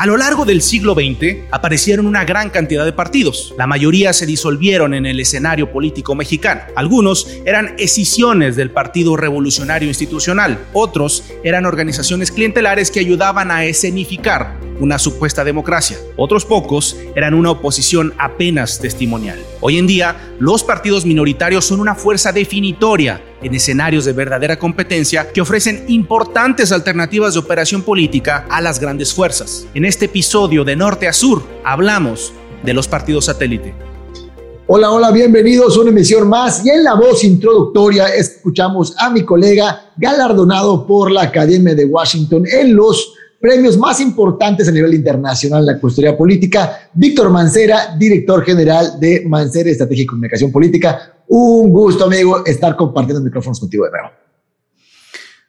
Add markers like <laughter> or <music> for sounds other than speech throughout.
A lo largo del siglo XX aparecieron una gran cantidad de partidos. La mayoría se disolvieron en el escenario político mexicano. Algunos eran escisiones del Partido Revolucionario Institucional. Otros eran organizaciones clientelares que ayudaban a escenificar una supuesta democracia. Otros pocos eran una oposición apenas testimonial. Hoy en día, los partidos minoritarios son una fuerza definitoria en escenarios de verdadera competencia que ofrecen importantes alternativas de operación política a las grandes fuerzas. En este episodio de Norte a Sur hablamos de los partidos satélite. Hola, hola, bienvenidos a una emisión más y en la voz introductoria escuchamos a mi colega galardonado por la Academia de Washington en los premios más importantes a nivel internacional en la custodia política. Víctor Mancera, director general de Mancera Estrategia y Comunicación Política. Un gusto, amigo, estar compartiendo micrófonos contigo de nuevo.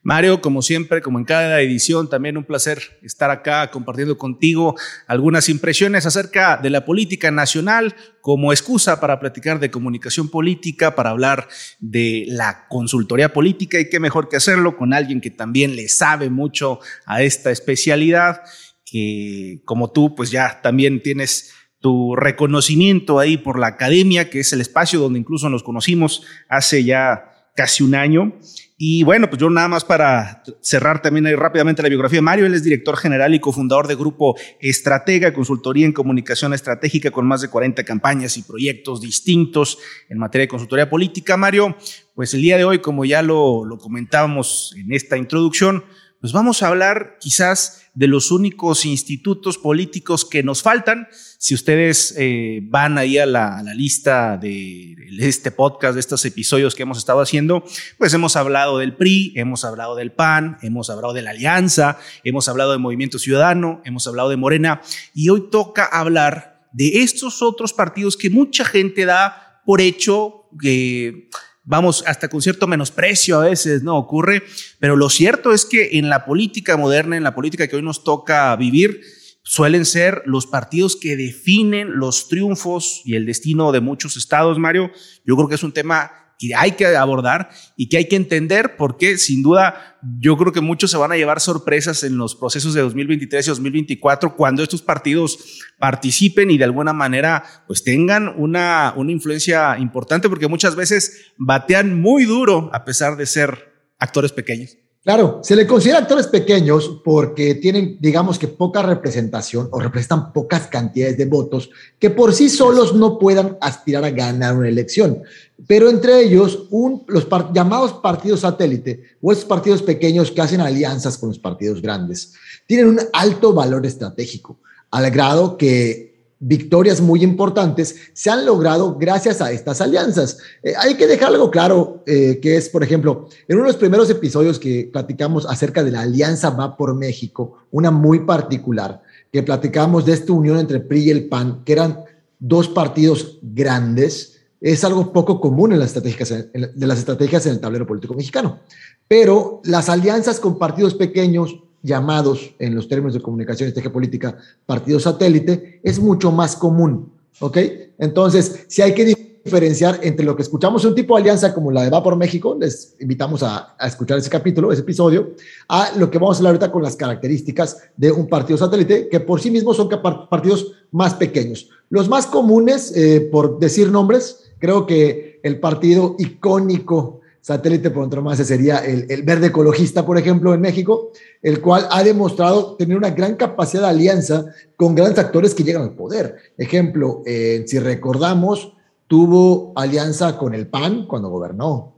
Mario, como siempre, como en cada edición, también un placer estar acá compartiendo contigo algunas impresiones acerca de la política nacional como excusa para platicar de comunicación política, para hablar de la consultoría política y qué mejor que hacerlo con alguien que también le sabe mucho a esta especialidad, que como tú, pues ya también tienes tu reconocimiento ahí por la academia, que es el espacio donde incluso nos conocimos hace ya casi un año. Y bueno, pues yo nada más para cerrar también ahí rápidamente la biografía de Mario, él es director general y cofundador de Grupo Estratega, consultoría en comunicación estratégica con más de 40 campañas y proyectos distintos en materia de consultoría política. Mario, pues el día de hoy, como ya lo, lo comentábamos en esta introducción, pues vamos a hablar quizás de los únicos institutos políticos que nos faltan. Si ustedes eh, van ahí a la, a la, lista de este podcast, de estos episodios que hemos estado haciendo, pues hemos hablado del PRI, hemos hablado del PAN, hemos hablado de la Alianza, hemos hablado de Movimiento Ciudadano, hemos hablado de Morena y hoy toca hablar de estos otros partidos que mucha gente da por hecho que vamos, hasta con cierto menosprecio a veces, ¿no? Ocurre, pero lo cierto es que en la política moderna, en la política que hoy nos toca vivir, suelen ser los partidos que definen los triunfos y el destino de muchos estados, Mario. Yo creo que es un tema que hay que abordar y que hay que entender porque sin duda yo creo que muchos se van a llevar sorpresas en los procesos de 2023 y 2024 cuando estos partidos participen y de alguna manera pues tengan una, una influencia importante porque muchas veces batean muy duro a pesar de ser actores pequeños. Claro, se le considera actores pequeños porque tienen, digamos que poca representación o representan pocas cantidades de votos que por sí solos no puedan aspirar a ganar una elección. Pero entre ellos, un, los llamados partidos satélite o esos partidos pequeños que hacen alianzas con los partidos grandes, tienen un alto valor estratégico, al grado que victorias muy importantes se han logrado gracias a estas alianzas. Eh, hay que dejar algo claro, eh, que es, por ejemplo, en uno de los primeros episodios que platicamos acerca de la alianza Va por México, una muy particular, que platicamos de esta unión entre PRI y el PAN, que eran dos partidos grandes, es algo poco común en las estrategias, de las estrategias en el tablero político mexicano. Pero las alianzas con partidos pequeños llamados en los términos de comunicación y estrategia política partidos satélite, es mucho más común. ¿Ok? Entonces, si hay que diferenciar entre lo que escuchamos un tipo de alianza como la de Va por México, les invitamos a, escuchar ese capítulo, ese episodio, a lo que vamos a hablar ahorita con las características de un partido satélite, que por sí mismos son partidos más pequeños. Los más comunes, eh, por decir nombres, creo que el partido icónico satélite por más sería el, el, verde ecologista, por ejemplo, en México, el cual ha demostrado tener una gran capacidad de alianza con grandes actores que llegan al poder. Ejemplo, eh, si recordamos, tuvo alianza con el PAN cuando gobernó,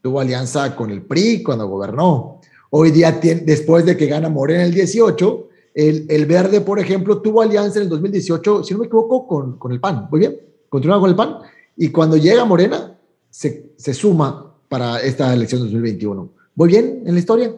tuvo alianza con el PRI cuando gobernó. Hoy día, después de que gana Morena en el 18, el, el, verde, por ejemplo, tuvo alianza en el 2018, si no me equivoco, con, con el PAN. Muy bien, continúa con el PAN. Y cuando llega Morena, se, se suma para esta elección 2021. ¿Voy bien en la historia?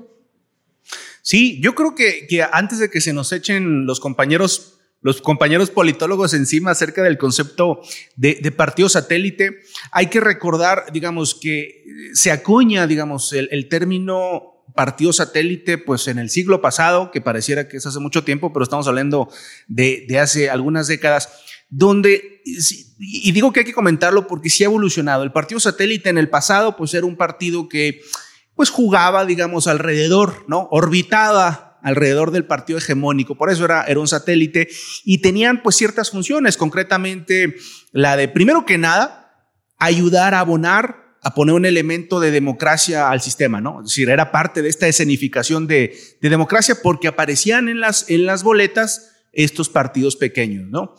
Sí, yo creo que, antes de que se nos echen los compañeros los compañeros politólogos encima acerca del concepto de, partido satélite, hay que recordar, digamos, que se acuña, digamos, el, término partido satélite, pues en el siglo pasado, que pareciera que es hace mucho tiempo, pero estamos hablando de hace algunas décadas donde, y digo que hay que comentarlo porque sí ha evolucionado. El partido satélite en el pasado, pues era un partido que, pues jugaba, digamos, alrededor, ¿no? Orbitaba alrededor del partido hegemónico, por eso era, era un satélite y tenían pues ciertas funciones, concretamente la de, primero que nada, ayudar a abonar a poner un elemento de democracia al sistema, ¿no? Es decir, era parte de esta escenificación de, de democracia porque aparecían en las, en las boletas estos partidos pequeños, ¿no?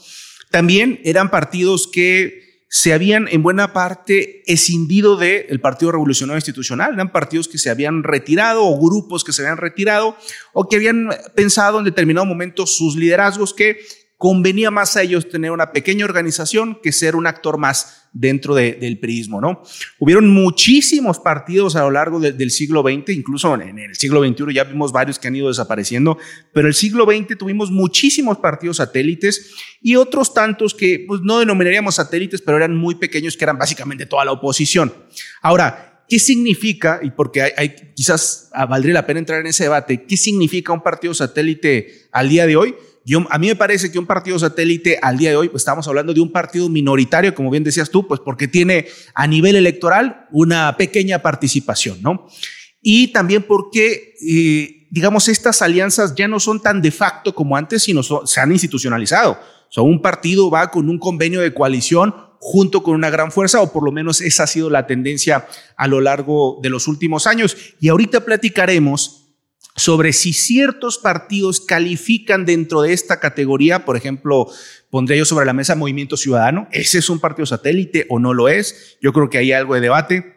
También eran partidos que se habían en buena parte escindido del Partido Revolucionario Institucional, eran partidos que se habían retirado o grupos que se habían retirado o que habían pensado en determinado momento sus liderazgos que convenía más a ellos tener una pequeña organización que ser un actor más dentro del prismo, ¿no? Hubieron muchísimos partidos a lo largo del siglo XX, incluso en el siglo XXI ya vimos varios que han ido desapareciendo, pero el siglo XX tuvimos muchísimos partidos satélites y otros tantos que pues, no denominaríamos satélites, pero eran muy pequeños, que eran básicamente toda la oposición. Ahora, ¿qué significa, y porque quizás valdría la pena entrar en ese debate, qué significa un partido satélite al día de hoy? A mí me parece que un partido satélite al día de hoy, pues estamos hablando de un partido minoritario, como bien decías tú, pues porque tiene a nivel electoral una pequeña participación, ¿no? Y también porque, eh, digamos, estas alianzas ya no son tan de facto como antes, sino se han institucionalizado. O sea, un partido va con un convenio de coalición junto con una gran fuerza, o por lo menos esa ha sido la tendencia a lo largo de los últimos años. Y ahorita platicaremos sobre si ciertos partidos califican dentro de esta categoría, por ejemplo, pondría yo sobre la mesa Movimiento Ciudadano, ¿ese es un partido satélite o no lo es? Yo creo que hay algo de debate.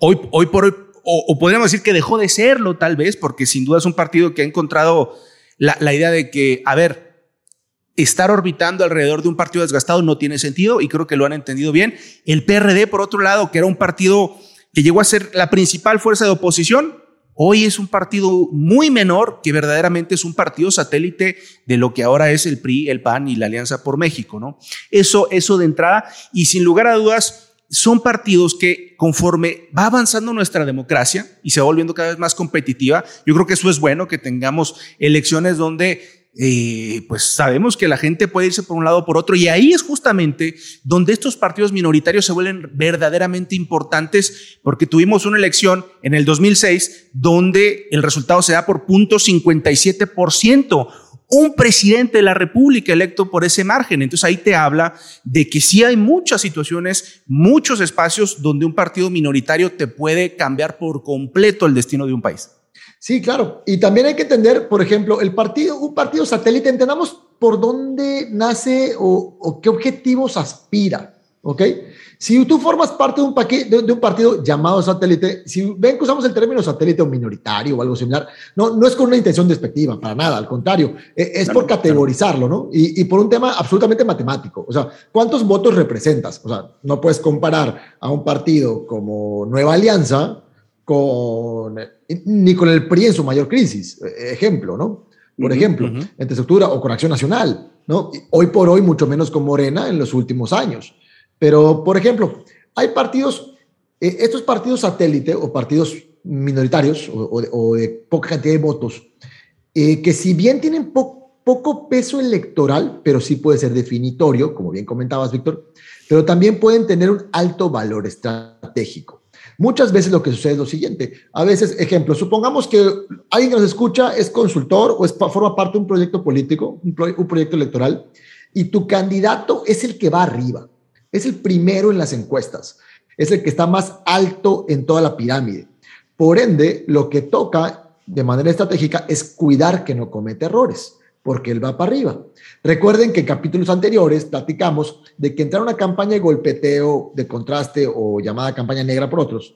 Hoy, hoy por hoy, o, podríamos decir que dejó de serlo tal vez, porque sin duda es un partido que ha encontrado la, la idea de que, a ver, estar orbitando alrededor de un partido desgastado no tiene sentido y creo que lo han entendido bien. El PRD, por otro lado, que era un partido que llegó a ser la principal fuerza de oposición, Hoy es un partido muy menor que verdaderamente es un partido satélite de lo que ahora es el PRI, el PAN y la Alianza por México, ¿no? Eso, eso de entrada y sin lugar a dudas son partidos que conforme va avanzando nuestra democracia y se va volviendo cada vez más competitiva, yo creo que eso es bueno que tengamos elecciones donde eh, pues sabemos que la gente puede irse por un lado o por otro y ahí es justamente donde estos partidos minoritarios se vuelven verdaderamente importantes porque tuvimos una elección en el 2006 donde el resultado se da por punto 57%. Un presidente de la República electo por ese margen. Entonces ahí te habla de que sí hay muchas situaciones, muchos espacios donde un partido minoritario te puede cambiar por completo el destino de un país. Sí, claro. Y también hay que entender, por ejemplo, el partido, un partido satélite, entendamos por dónde nace o, qué objetivos aspira. ¿Ok? Si tú formas parte de un, de, de un partido llamado satélite, si ven que usamos el término satélite o minoritario o algo similar, no, no es con una intención despectiva, para nada, al contrario, e, es, por categorizarlo, ¿no? Y, y, por un tema absolutamente matemático. O sea, ¿cuántos votos representas? O sea, no puedes comparar a un partido como Nueva Alianza con, ni con el PRI en su mayor crisis, e, ejemplo, ¿no? Por ejemplo, entre estructura o con Acción Nacional, ¿no? Hoy por hoy, mucho menos con Morena en los últimos años. Pero, por ejemplo, hay partidos, eh, estos partidos satélite o partidos minoritarios o, de, poca cantidad de votos, eh, que si bien tienen poco peso electoral, pero sí puede ser definitorio, como bien comentabas, Víctor, pero también pueden tener un alto valor estratégico. Muchas veces lo que sucede es lo siguiente. A veces, ejemplo, supongamos que alguien que nos escucha es consultor o forma parte de un proyecto político, un, un proyecto electoral, y tu candidato es el que va arriba, es el primero en las encuestas, es el que está más alto en toda la pirámide. Por ende, lo que toca de manera estratégica es cuidar que no cometa errores porque él va para arriba. Recuerden que en capítulos anteriores platicamos de que entrar a una campaña de golpeteo, de contraste o llamada campaña negra por otros,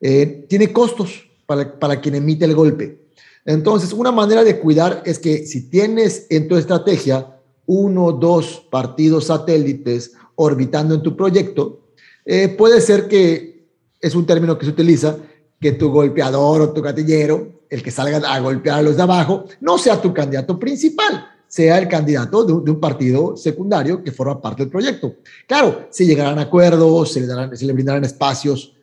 eh, tiene costos para, para quien emite el golpe. Entonces, una manera de cuidar es que si tienes en tu estrategia uno o dos partidos satélites orbitando en tu proyecto, eh, puede ser que es un término que se utiliza, que tu golpeador o tu gatillero el que salga a golpear a los de abajo, no sea tu candidato principal, sea el candidato de un, partido secundario que forma parte del proyecto. Claro, si llegarán a acuerdos, se le, darán, se brindarán espacios,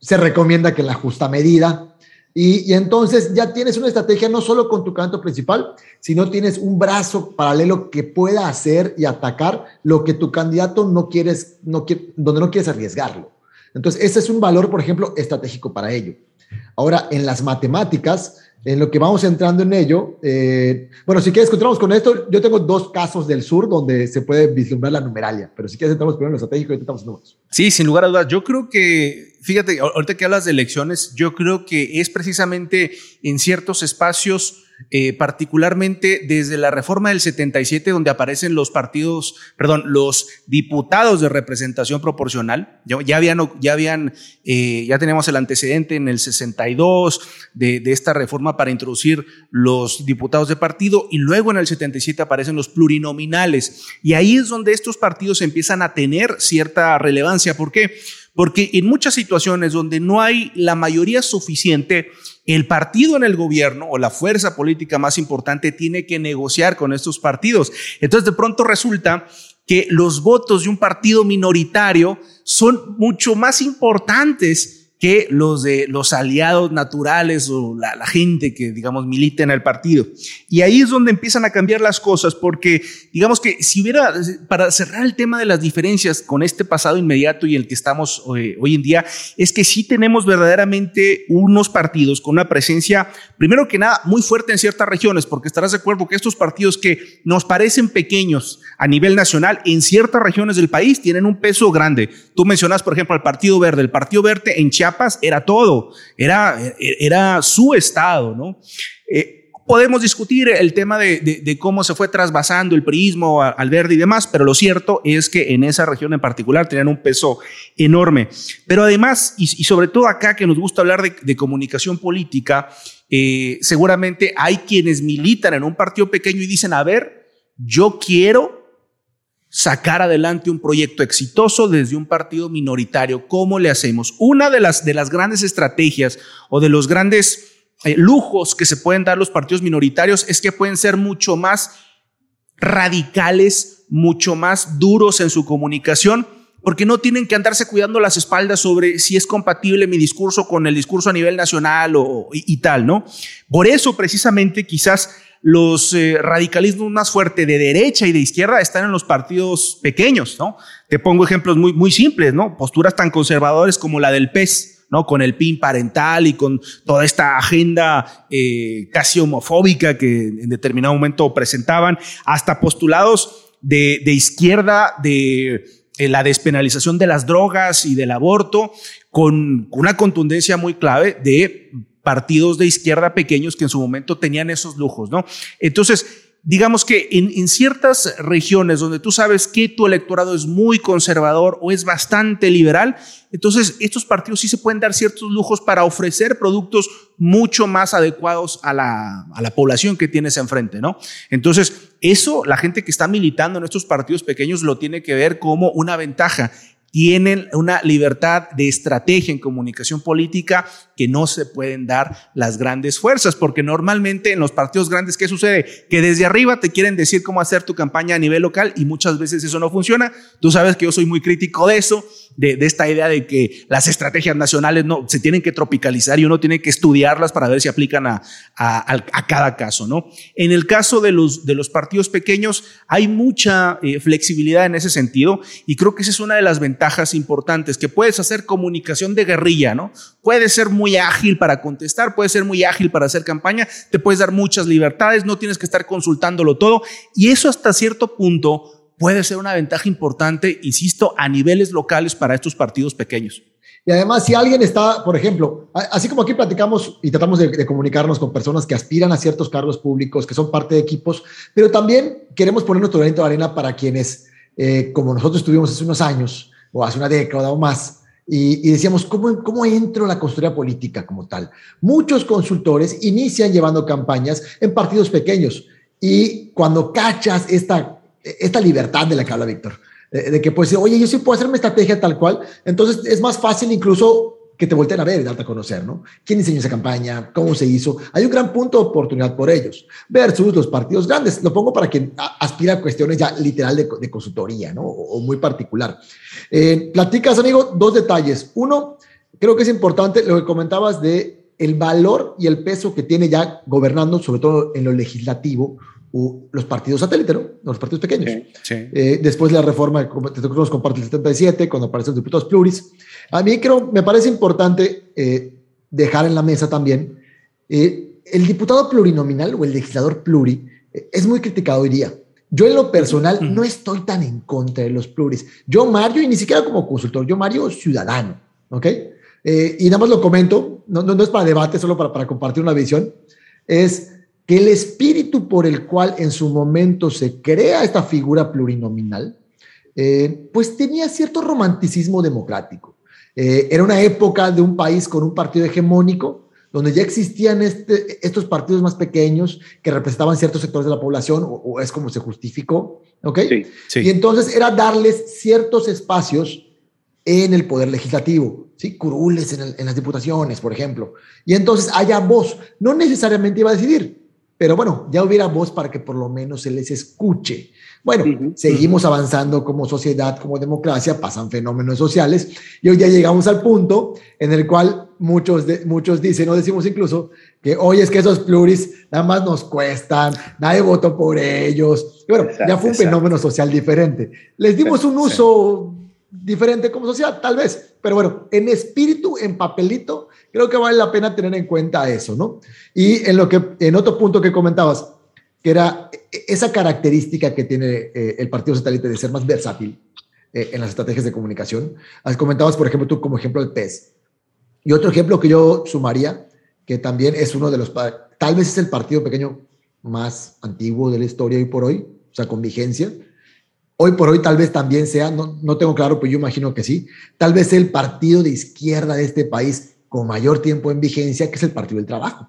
se recomienda que la justa medida, y, entonces ya tienes una estrategia no solo con tu candidato principal, sino tienes un brazo paralelo que pueda hacer y atacar lo que tu candidato no quieres, no quiere, donde no quieres arriesgarlo. Entonces, ese es un valor, por ejemplo, estratégico para ello. Ahora, en las matemáticas, en lo que vamos entrando en ello, eh, bueno, si quieres, continuamos con esto. Yo tengo dos casos del sur donde se puede vislumbrar la numeralia, pero si quieres, entramos primero en lo estratégico y en números. Sí, sin lugar a dudas. Yo creo que, fíjate, ahorita que hablas de elecciones, yo creo que es precisamente en ciertos espacios eh, particularmente desde la reforma del 77, donde aparecen los partidos, perdón, los diputados de representación proporcional. Ya, habían, ya habían, eh, ya teníamos el antecedente en el 62 de, de esta reforma para introducir los diputados de partido y luego en el 77 aparecen los plurinominales. Y ahí es donde estos partidos empiezan a tener cierta relevancia. ¿Por qué? En muchas situaciones donde no hay la mayoría suficiente, el partido en el gobierno o la fuerza política más importante tiene que negociar con estos partidos. Entonces de pronto resulta que los votos de un partido minoritario son mucho más importantes que los de los aliados naturales o la, gente que, digamos, milita en el partido. Y ahí es donde empiezan a cambiar las cosas, porque, digamos que si hubiera, para cerrar el tema de las diferencias con este pasado inmediato y el que estamos hoy, hoy en día, es que sí tenemos verdaderamente unos partidos con una presencia, primero que nada, muy fuerte en ciertas regiones, porque estarás de acuerdo que estos partidos que nos parecen pequeños a nivel nacional, en ciertas regiones del país tienen un peso grande. Tú mencionas, por ejemplo, al Partido Verde. El Partido Verde en Chiapas era todo, era, era su estado, ¿no? Eh, podemos discutir el tema de, cómo se fue trasvasando el prismo al verde y demás, pero lo cierto es que en esa región en particular tenían un peso enorme. Pero además, y, sobre todo acá que nos gusta hablar de, comunicación política, eh, seguramente hay quienes militan en un partido pequeño y dicen, a ver, yo quiero sacar adelante un proyecto exitoso desde un partido minoritario. ¿Cómo le hacemos? Una de las, de las grandes estrategias o de los grandes eh, lujos que se pueden dar los partidos minoritarios es que pueden ser mucho más radicales, mucho más duros en su comunicación, porque no tienen que andarse cuidando las espaldas sobre si es compatible mi discurso con el discurso a nivel nacional o, y tal, ¿no? Por eso precisamente quizás los eh, radicalismos más fuertes de derecha y de izquierda están en los partidos pequeños, ¿no? Te pongo ejemplos muy, muy simples, ¿no? Posturas tan conservadores como la del PES, ¿no? Con el PIN parental y con toda esta agenda eh, casi homofóbica que en determinado momento presentaban, hasta postulados de, de izquierda de eh, la despenalización de las drogas y del aborto, con una contundencia muy clave de partidos de izquierda pequeños que en su momento tenían esos lujos, ¿no? Entonces, digamos que en, ciertas regiones donde tú sabes que tu electorado es muy conservador o es bastante liberal, entonces estos partidos sí se pueden dar ciertos lujos para ofrecer productos mucho más adecuados a la, a la población que tienes enfrente, ¿no? Entonces, eso la gente que está militando en estos partidos pequeños lo tiene que ver como una ventaja tienen una libertad de estrategia en comunicación política que no se pueden dar las grandes fuerzas, porque normalmente en los partidos grandes, ¿qué sucede? Que desde arriba te quieren decir cómo hacer tu campaña a nivel local y muchas veces eso no funciona. Tú sabes que yo soy muy crítico de eso, de, esta idea de que las estrategias nacionales no se tienen que tropicalizar y uno tiene que estudiarlas para ver si aplican a, a, cada caso, ¿no? En el caso de los, de los partidos pequeños hay mucha eh, flexibilidad en ese sentido y creo que esa es una de las ventajas ventajas importantes, que puedes hacer comunicación de guerrilla, ¿no? Puedes ser muy ágil para contestar, puedes ser muy ágil para hacer campaña, te puedes dar muchas libertades, no tienes que estar consultándolo todo. Y eso hasta cierto punto puede ser una ventaja importante, insisto, a niveles locales para estos partidos pequeños. Y además, si alguien está, por ejemplo, así como aquí platicamos y tratamos de, comunicarnos con personas que aspiran a ciertos cargos públicos, que son parte de equipos, pero también queremos poner nuestro granito de arena para quienes, eh, como nosotros estuvimos hace unos años, o hace una década o más, y, decíamos, ¿cómo, ¿cómo entro la consultoría política como tal? Muchos consultores inician llevando campañas en partidos pequeños y cuando cachas esta, esta libertad de la que habla Víctor, de, que pues, oye, yo sí puedo hacer mi estrategia tal cual, entonces es más fácil incluso que te volteen a ver y darte a conocer, ¿no? ¿Quién diseñó esa campaña? ¿Cómo se hizo? Hay un gran punto de oportunidad por ellos, versus los partidos grandes. Lo pongo para quien aspira a cuestiones ya literal de, consultoría, ¿no? O, muy particular. Eh, platicas, amigo, dos detalles. Uno, creo que es importante lo que comentabas de el valor y el peso que tiene ya gobernando, sobre todo en lo legislativo, los partidos satélite, ¿no? Los partidos pequeños. Eh, después de la reforma, te tocó los compartes el 77, cuando aparecen los diputados pluris. A mí creo, me parece importante eh, dejar en la mesa también eh, el diputado plurinominal o el legislador pluri es muy criticado hoy día. Yo en lo personal no estoy tan en contra de los pluris. Yo, Mario, y ni siquiera como consultor, yo, Mario, ciudadano, ¿ok? Eh, y nada más lo comento, no, no, es para debate, solo para, para compartir una visión, es que el espíritu por el cual en su momento se crea esta figura plurinominal, eh, pues tenía cierto romanticismo democrático. Eh, era una época de un país con un partido hegemónico, donde ya existían este, estos partidos más pequeños que representaban ciertos sectores de la población, o, es como se justificó, ¿ok? Sí, Y entonces era darles ciertos espacios en el poder legislativo, ¿sí? Curules en, en las diputaciones, por ejemplo. Y entonces haya voz, no necesariamente iba a decidir, pero bueno, ya hubiera voz para que por lo menos se les escuche. Bueno, seguimos avanzando como sociedad, como democracia, pasan fenómenos sociales y hoy ya llegamos al punto en el cual muchos, de, muchos dicen, o decimos incluso, que hoy es que esos pluris nada más nos cuestan, nadie votó por ellos. Y bueno, ya fue un fenómeno social diferente. Les dimos un uso diferente como sociedad, tal vez, pero bueno, en espíritu, en papelito, creo que vale la pena tener en cuenta eso, ¿no? Y en lo que, en otro punto que comentabas, que era esa característica que tiene eh, el partido satélite de ser más versátil eh, en las estrategias de comunicación. Comentabas, por ejemplo, tú como ejemplo el PES. Y otro ejemplo que yo sumaría, que también es uno de los, tal vez es el partido pequeño más antiguo de la historia hoy por hoy, o sea, con vigencia. Hoy por hoy tal vez también sea, no, no tengo claro, pero yo imagino que sí, tal vez el partido de izquierda de este país con mayor tiempo en vigencia, que es el Partido del Trabajo.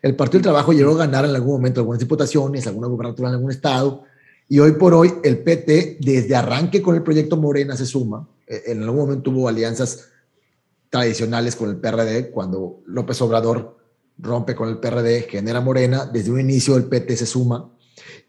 El Partido del Trabajo llegó a ganar en algún momento algunas diputaciones, alguna gubernatura en algún estado, y hoy por hoy el PT, desde arranque con el proyecto Morena, se suma. Eh, en algún momento tuvo alianzas tradicionales con el PRD, cuando López Obrador rompe con el PRD, genera Morena, desde un inicio el PT se suma,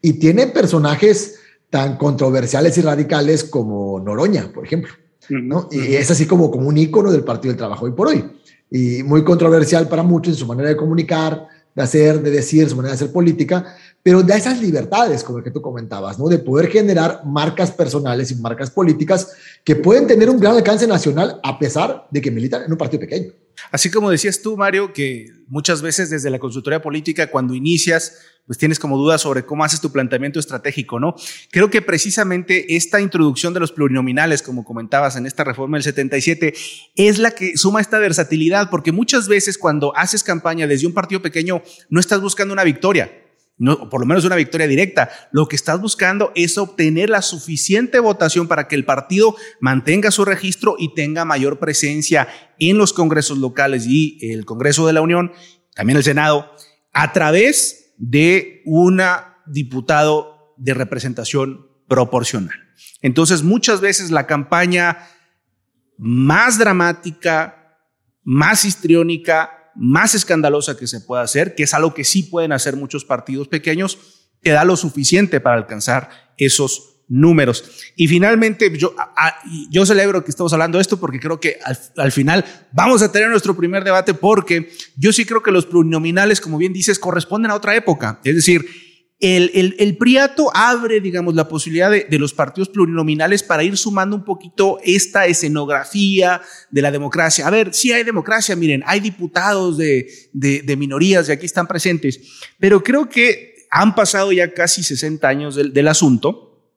y tiene personajes tan controversiales y radicales como Noroña, por ejemplo. ¿no? Y es así como, como un ícono del Partido del Trabajo hoy por hoy. Y muy controversial para muchos en su manera de comunicar, de hacer, de decir, su manera de hacer política, pero da esas libertades, como el que tú comentabas, ¿no? De poder generar marcas personales y marcas políticas que pueden tener un gran alcance nacional a pesar de que militan en un partido pequeño. Así como decías tú, Mario, que muchas veces desde la consultoría política, cuando inicias, pues tienes como dudas sobre cómo haces tu planteamiento estratégico, ¿no? Creo que precisamente esta introducción de los plurinominales, como comentabas en esta reforma del 77, es la que suma esta versatilidad, porque muchas veces cuando haces campaña desde un partido pequeño, no estás buscando una victoria, no, por lo menos una victoria directa. Lo que estás buscando es obtener la suficiente votación para que el partido mantenga su registro y tenga mayor presencia en los congresos locales y el Congreso de la Unión, también el Senado, a través de un diputado de representación proporcional. Entonces, muchas veces la campaña más dramática, más histriónica, más escandalosa que se pueda hacer, que es algo que sí pueden hacer muchos partidos pequeños, te da lo suficiente para alcanzar esos números. Y finalmente, yo, yo celebro que estamos hablando de esto porque creo que al, final vamos a tener nuestro primer debate porque yo sí creo que los plurinominales, como bien dices, corresponden a otra época. Es decir, el, el, el Priato abre, digamos, la posibilidad de, de, los partidos plurinominales para ir sumando un poquito esta escenografía de la democracia. A ver, sí hay democracia, miren, hay diputados de, de, de minorías y aquí están presentes, pero creo que han pasado ya casi 60 años del, del asunto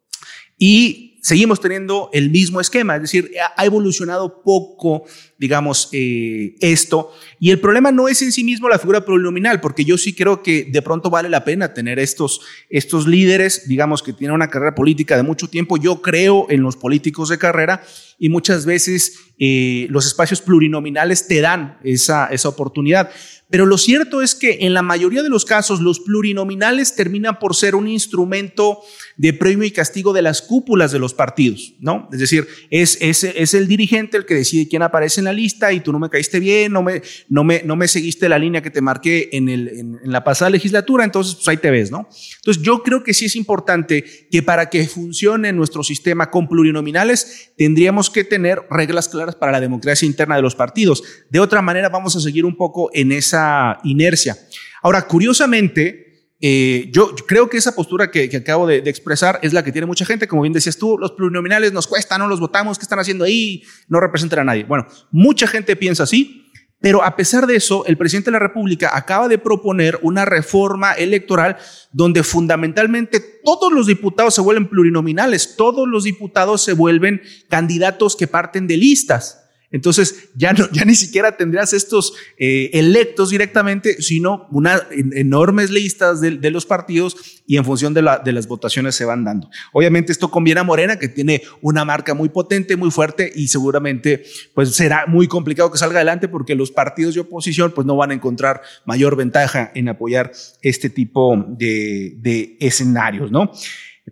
y seguimos teniendo el mismo esquema, es decir, ha evolucionado poco, digamos, eh, esto. Y el problema no es en sí mismo la figura plurinominal, porque yo sí creo que de pronto vale la pena tener estos, estos líderes, digamos, que tienen una carrera política de mucho tiempo. Yo creo en los políticos de carrera y muchas veces eh, los espacios plurinominales te dan esa, esa oportunidad. Pero lo cierto es que en la mayoría de los casos los plurinominales terminan por ser un instrumento de premio y castigo de las cúpulas de los partidos, ¿no? Es decir, es, es, es el dirigente el que decide quién aparece en la lista y tú no me caíste bien, no me, no me, no me seguiste la línea que te marqué en, el, en, la pasada legislatura, entonces pues ahí te ves, ¿no? Entonces yo creo que sí es importante que para que funcione nuestro sistema con plurinominales tendríamos que tener reglas claras para la democracia interna de los partidos. De otra manera vamos a seguir un poco en esa inercia. Ahora, curiosamente, eh, yo creo que esa postura que, acabo de, expresar es la que tiene mucha gente. Como bien decías tú, los plurinominales nos cuestan, no los votamos, ¿qué están haciendo ahí? No representan a nadie. Bueno, mucha gente piensa así, Pero a pesar de eso, el presidente de la República acaba de proponer una reforma electoral donde fundamentalmente todos los diputados se vuelven plurinominales, todos los diputados se vuelven candidatos que parten de listas. Entonces ya, no, ya ni siquiera tendrías estos eh, electos directamente, sino unas enormes listas de, los partidos y en función de, la, de las votaciones se van dando. Obviamente esto conviene a Morena, que tiene una marca muy potente, muy fuerte y seguramente pues será muy complicado que salga adelante porque los partidos de oposición pues no van a encontrar mayor ventaja en apoyar este tipo de, de escenarios, ¿no?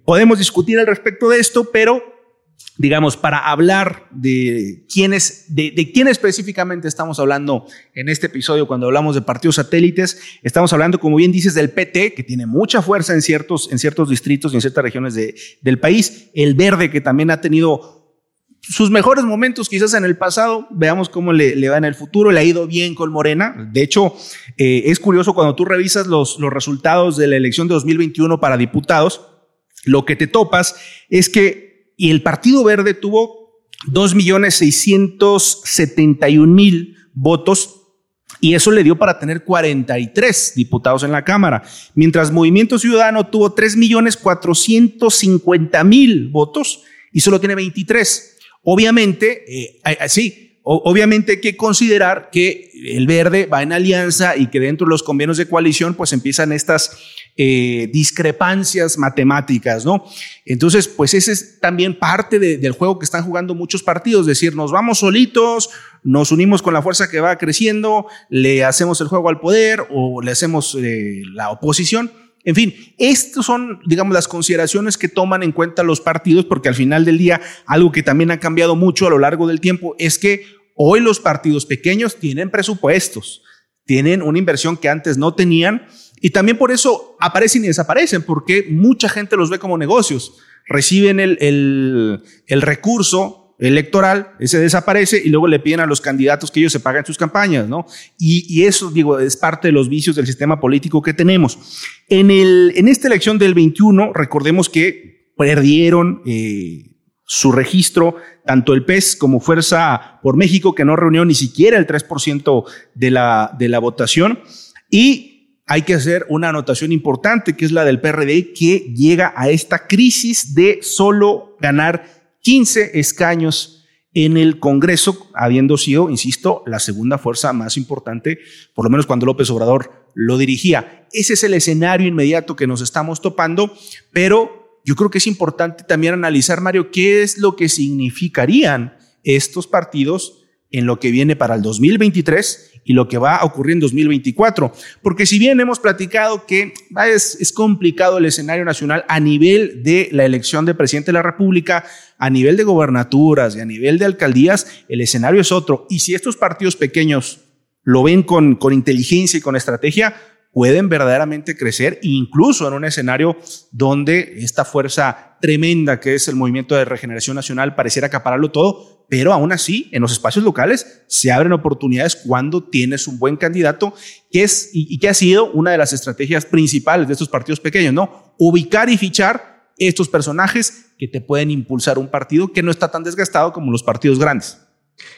Podemos discutir al respecto de esto, pero digamos, para hablar de quiénes, de, quién específicamente estamos hablando en este episodio cuando hablamos de partidos satélites, estamos hablando, como bien dices, del PT, que tiene mucha fuerza en ciertos, en ciertos distritos y en ciertas regiones de, del país, el verde, que también ha tenido sus mejores momentos quizás en el pasado, veamos cómo le, le, va en el futuro, le ha ido bien con Morena. De hecho, eh, es curioso cuando tú revisas los, los resultados de la elección de 2021 para diputados, lo que te topas es que y el Partido Verde tuvo 2.671.000 votos y eso le dio para tener 43 diputados en la Cámara, mientras Movimiento Ciudadano tuvo 3.450.000 votos y solo tiene 23. Obviamente, eh, sí, obviamente hay que considerar que el verde va en alianza y que dentro de los convenios de coalición pues empiezan estas eh, discrepancias matemáticas, ¿no? Entonces, pues ese es también parte del juego que están jugando muchos partidos, decir, nos vamos solitos, nos unimos con la fuerza que va creciendo, le hacemos el juego al poder o le hacemos eh, la oposición. En fin, estas son, digamos, las consideraciones que toman en cuenta los partidos, porque al final del día, algo que también ha cambiado mucho a lo largo del tiempo es que hoy los partidos pequeños tienen presupuestos, tienen una inversión que antes no tenían y también por eso aparecen y desaparecen, porque mucha gente los ve como negocios. Reciben el, el, el recurso electoral, ese desaparece y luego le piden a los candidatos que ellos se paguen sus campañas, ¿no? Y, y, eso, digo, es parte de los vicios del sistema político que tenemos. En, el, en esta elección del 21, recordemos que perdieron eh, su registro tanto el PES como Fuerza por México, que no reunió ni siquiera el 3% de la, de la votación. Y hay que hacer una anotación importante, que es la del PRD, que llega a esta crisis de solo ganar 15 escaños en el Congreso, habiendo sido, insisto, la segunda fuerza más importante, por lo menos cuando López Obrador lo dirigía. Ese es el escenario inmediato que nos estamos topando, pero yo creo que es importante también analizar, Mario, qué es lo que significarían estos partidos en lo que viene para el 2023 y lo que va a ocurrir en 2024. Porque si bien hemos platicado que es, es complicado el escenario nacional a nivel de la elección de presidente de la República, a nivel de gobernaturas y a nivel de alcaldías, el escenario es otro. Y si estos partidos pequeños lo ven con, con inteligencia y con estrategia, pueden verdaderamente crecer, incluso en un escenario donde esta fuerza tremenda que es el movimiento de regeneración nacional pareciera acapararlo todo, pero aún así en los espacios locales se abren oportunidades cuando tienes un buen candidato, que es y, que ha sido una de las estrategias principales de estos partidos pequeños, ¿no? Ubicar y fichar estos personajes que te pueden impulsar un partido que no está tan desgastado como los partidos grandes.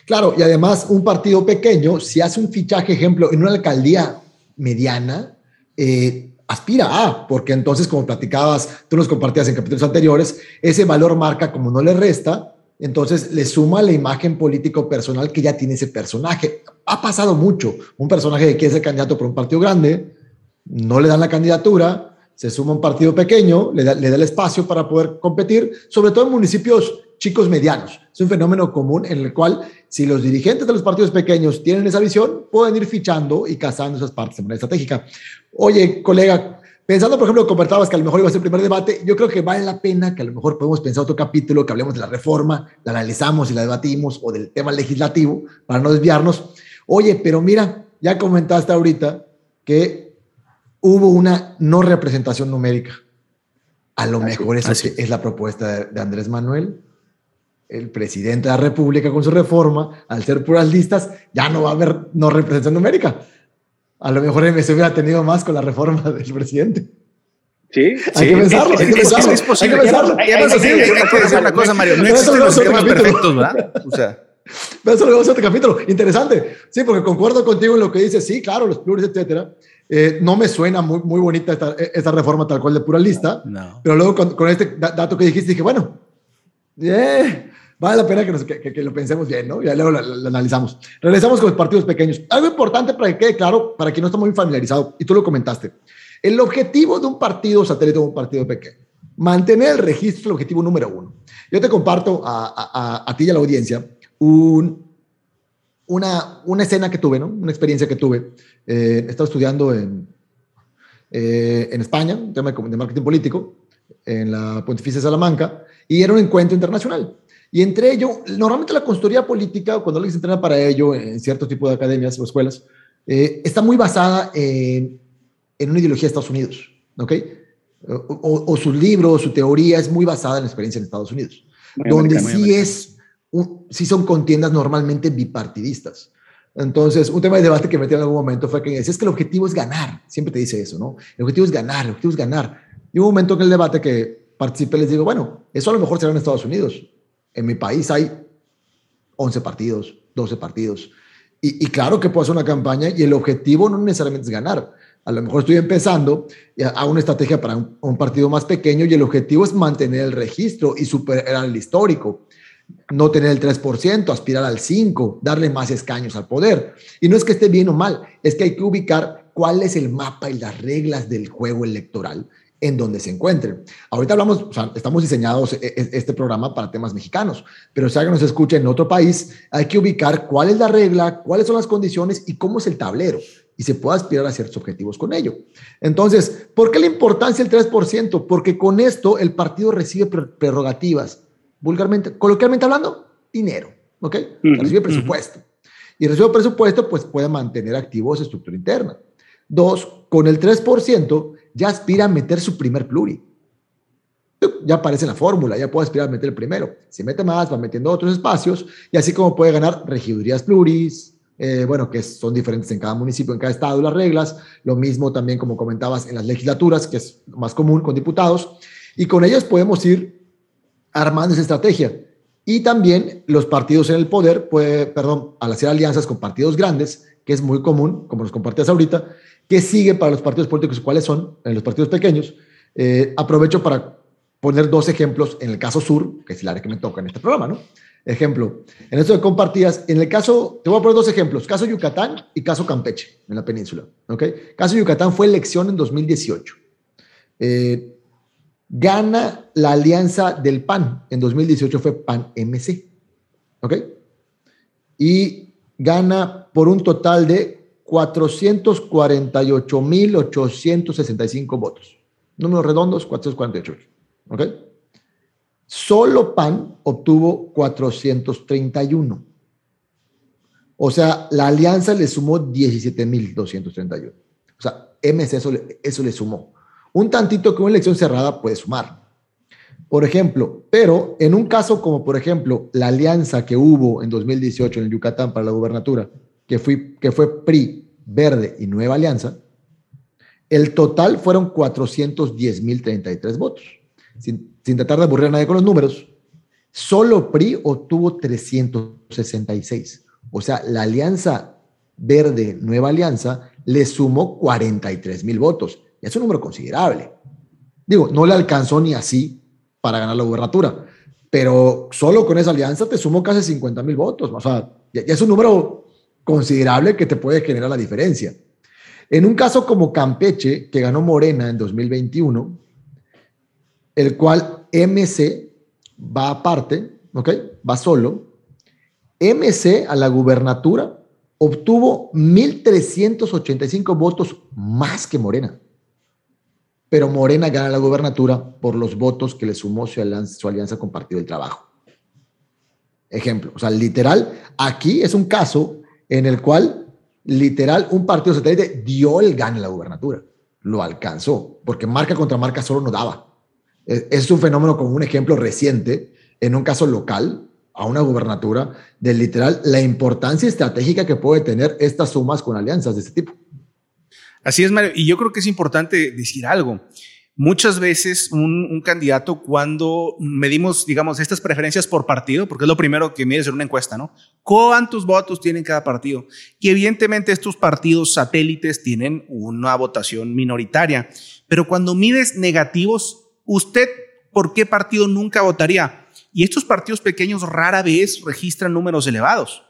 Claro, y además un partido pequeño, si hace un fichaje, ejemplo, en una alcaldía mediana, eh, aspira a, porque entonces, como platicabas, tú nos compartías en capítulos anteriores, ese valor marca como no le resta, entonces le suma la imagen político personal que ya tiene ese personaje. Ha pasado mucho. Un personaje que quiere ser candidato por un partido grande, no le dan la candidatura, se suma un partido pequeño, le da, le da el espacio para poder competir, sobre todo en municipios chicos medianos. Es un fenómeno común en el cual si los dirigentes de los partidos pequeños tienen esa visión, pueden ir fichando y cazando esas partes de manera estratégica. Oye, colega, pensando, por ejemplo, comentabas que a lo mejor iba a ser el primer debate, yo creo que vale la pena que a lo mejor podemos pensar otro capítulo, que hablemos de la reforma, la analizamos y la debatimos, o del tema legislativo, para no desviarnos. Oye, pero mira, ya comentaste ahorita que hubo una no representación numérica. A lo mejor esa es la propuesta de Andrés Manuel el presidente de la República con su reforma, al ser puras listas, ya no va a haber no representación numérica. A lo mejor se hubiera tenido más con la reforma del presidente. Sí, hay que pensarlo, hay que pensarlo. Es posible. Hay que pensarlo. Hay que decir una cosa, Mario. No existen los sistemas perfectos, ¿verdad? O sea. Pero eso lo vamos a otro capítulo. Interesante. Sí, porque concuerdo contigo en lo que dices. Sí, claro, los pluris, etcétera. Eh, no me suena muy, muy bonita esta, esta, reforma tal cual de pura lista. No. Pero luego con, con este dato que dijiste, dije, bueno, eh, vale la pena que, nos, que, que, lo pensemos bien, ¿no? Ya luego lo, analizamos. Regresamos con los partidos pequeños. Algo importante para que quede claro, para quien no está muy familiarizado, y tú lo comentaste. El objetivo de un partido satélite o un partido pequeño, mantener el registro es el objetivo número uno. Yo te comparto a, a, a ti y a la audiencia un, una, una, escena que tuve, ¿no? Una experiencia que tuve. Eh, estaba estudiando en, eh, en España, un tema de marketing político, en la Pontificia Salamanca, y era un encuentro internacional. Y entre ello, normalmente la consultoría política, cuando alguien se entrena para ello en cierto tipo de academias o escuelas, eh, está muy basada en, en, una ideología de Estados Unidos, ¿ok? O, o, su libro, su teoría es muy basada en la experiencia en Estados Unidos, donde sí es, sí son contiendas normalmente bipartidistas. Entonces, un tema de debate que metí en algún momento fue que decía, es que el objetivo es ganar, siempre te dice eso, ¿no? El objetivo es ganar, el objetivo es ganar. Y hubo un momento en el debate que participé, les digo, bueno, eso a lo mejor será en Estados Unidos. En mi país hay 11 partidos, 12 partidos. Y, claro que puedo hacer una campaña y el objetivo no necesariamente es ganar. A lo mejor estoy empezando hago una estrategia para un, un, partido más pequeño y el objetivo es mantener el registro y superar el histórico. No tener el 3%, aspirar al 5%, darle más escaños al poder. Y no es que esté bien o mal, es que hay que ubicar cuál es el mapa y las reglas del juego electoral en donde se encuentren. Ahorita hablamos, o sea, estamos diseñados e, e, este programa para temas mexicanos, pero si alguien nos escucha en otro país, hay que ubicar cuál es la regla, cuáles son las condiciones y cómo es el tablero y se puede aspirar a ciertos objetivos con ello. Entonces, ¿por qué la importancia del 3%? Porque con esto el partido recibe prerrogativas, vulgarmente, coloquialmente hablando, dinero, ¿ok? recibe presupuesto. Y recibe presupuesto, pues puede mantener activos su estructura interna. Dos, con el 3%, ya aspira a meter su primer pluri. Ya aparece la fórmula, ya puede aspirar a meter el primero. Si mete más, va metiendo otros espacios y así como puede ganar regidurías pluris, eh, bueno, que son diferentes en cada municipio, en cada estado las reglas. Lo mismo también, como comentabas, en las legislaturas, que es más común con diputados. Y con ellas podemos ir armando esa estrategia. Y también los partidos en el poder, puede, perdón, al hacer alianzas con partidos grandes, que es muy común, como nos compartías ahorita, ¿Qué sigue para los partidos políticos? ¿Cuáles son en los partidos pequeños? Eh, aprovecho para poner dos ejemplos en el caso sur, que es el área que me toca en este programa, ¿no? Ejemplo, en esto de compartidas, en el caso, te voy a poner dos ejemplos, caso Yucatán y caso Campeche, en la península, ¿ok? Caso Yucatán fue elección en 2018. Eh, gana la alianza del PAN, en 2018 fue PAN-MC, ¿ok? Y gana por un total de 448.865 votos. Números redondos, 448. ¿Ok? Solo PAN obtuvo 431. O sea, la alianza le sumó 17.231. O sea, MC eso, eso le sumó. Un tantito que una elección cerrada puede sumar. Por ejemplo, pero en un caso como por ejemplo la alianza que hubo en 2018 en Yucatán para la gubernatura, que, fui, que fue PRI, Verde y Nueva Alianza, el total fueron 410.033 votos. Sin, sin tratar de aburrir a nadie con los números, solo PRI obtuvo 366. O sea, la Alianza Verde Nueva Alianza le sumó 43 mil votos. Y es un número considerable. Digo, no le alcanzó ni así para ganar la gubernatura, pero solo con esa alianza te sumó casi 50 mil votos. O sea, ya, es un número considerable que te puede generar la diferencia. En un caso como Campeche, que ganó Morena en 2021, el cual MC va aparte, ¿ok? Va solo. MC a la gubernatura obtuvo 1.385 votos más que Morena. Pero Morena gana la gubernatura por los votos que le sumó su alianza, su alianza con Partido del Trabajo. Ejemplo, o sea, literal, aquí es un caso en el cual literal un partido satélite dio el gane a la gubernatura, lo alcanzó, porque marca contra marca solo no daba. Es un fenómeno como un ejemplo reciente, en un caso local, a una gubernatura, de literal la importancia estratégica que puede tener estas sumas con alianzas de este tipo. Así es, Mario. Y yo creo que es importante decir algo. Muchas veces un, candidato cuando medimos, digamos, estas preferencias por partido, porque es lo primero que mides en una encuesta, ¿no? ¿Cuántos votos tienen cada partido? Y evidentemente estos partidos satélites tienen una votación minoritaria, pero cuando mides negativos, ¿usted por qué partido nunca votaría? Y estos partidos pequeños rara vez registran números elevados,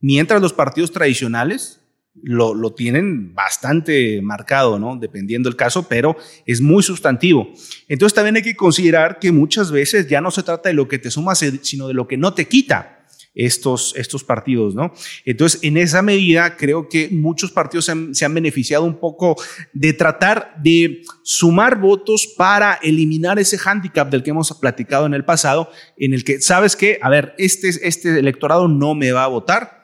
mientras los partidos tradicionales lo, tienen bastante marcado, ¿no? Dependiendo del caso, pero es muy sustantivo. Entonces también hay que considerar que muchas veces ya no se trata de lo que te suma, sino de lo que no te quita estos, estos partidos, ¿no? Entonces, en esa medida, creo que muchos partidos se han, se han, beneficiado un poco de tratar de sumar votos para eliminar ese hándicap del que hemos platicado en el pasado, en el que, ¿sabes qué? A ver, este, este electorado no me va a votar,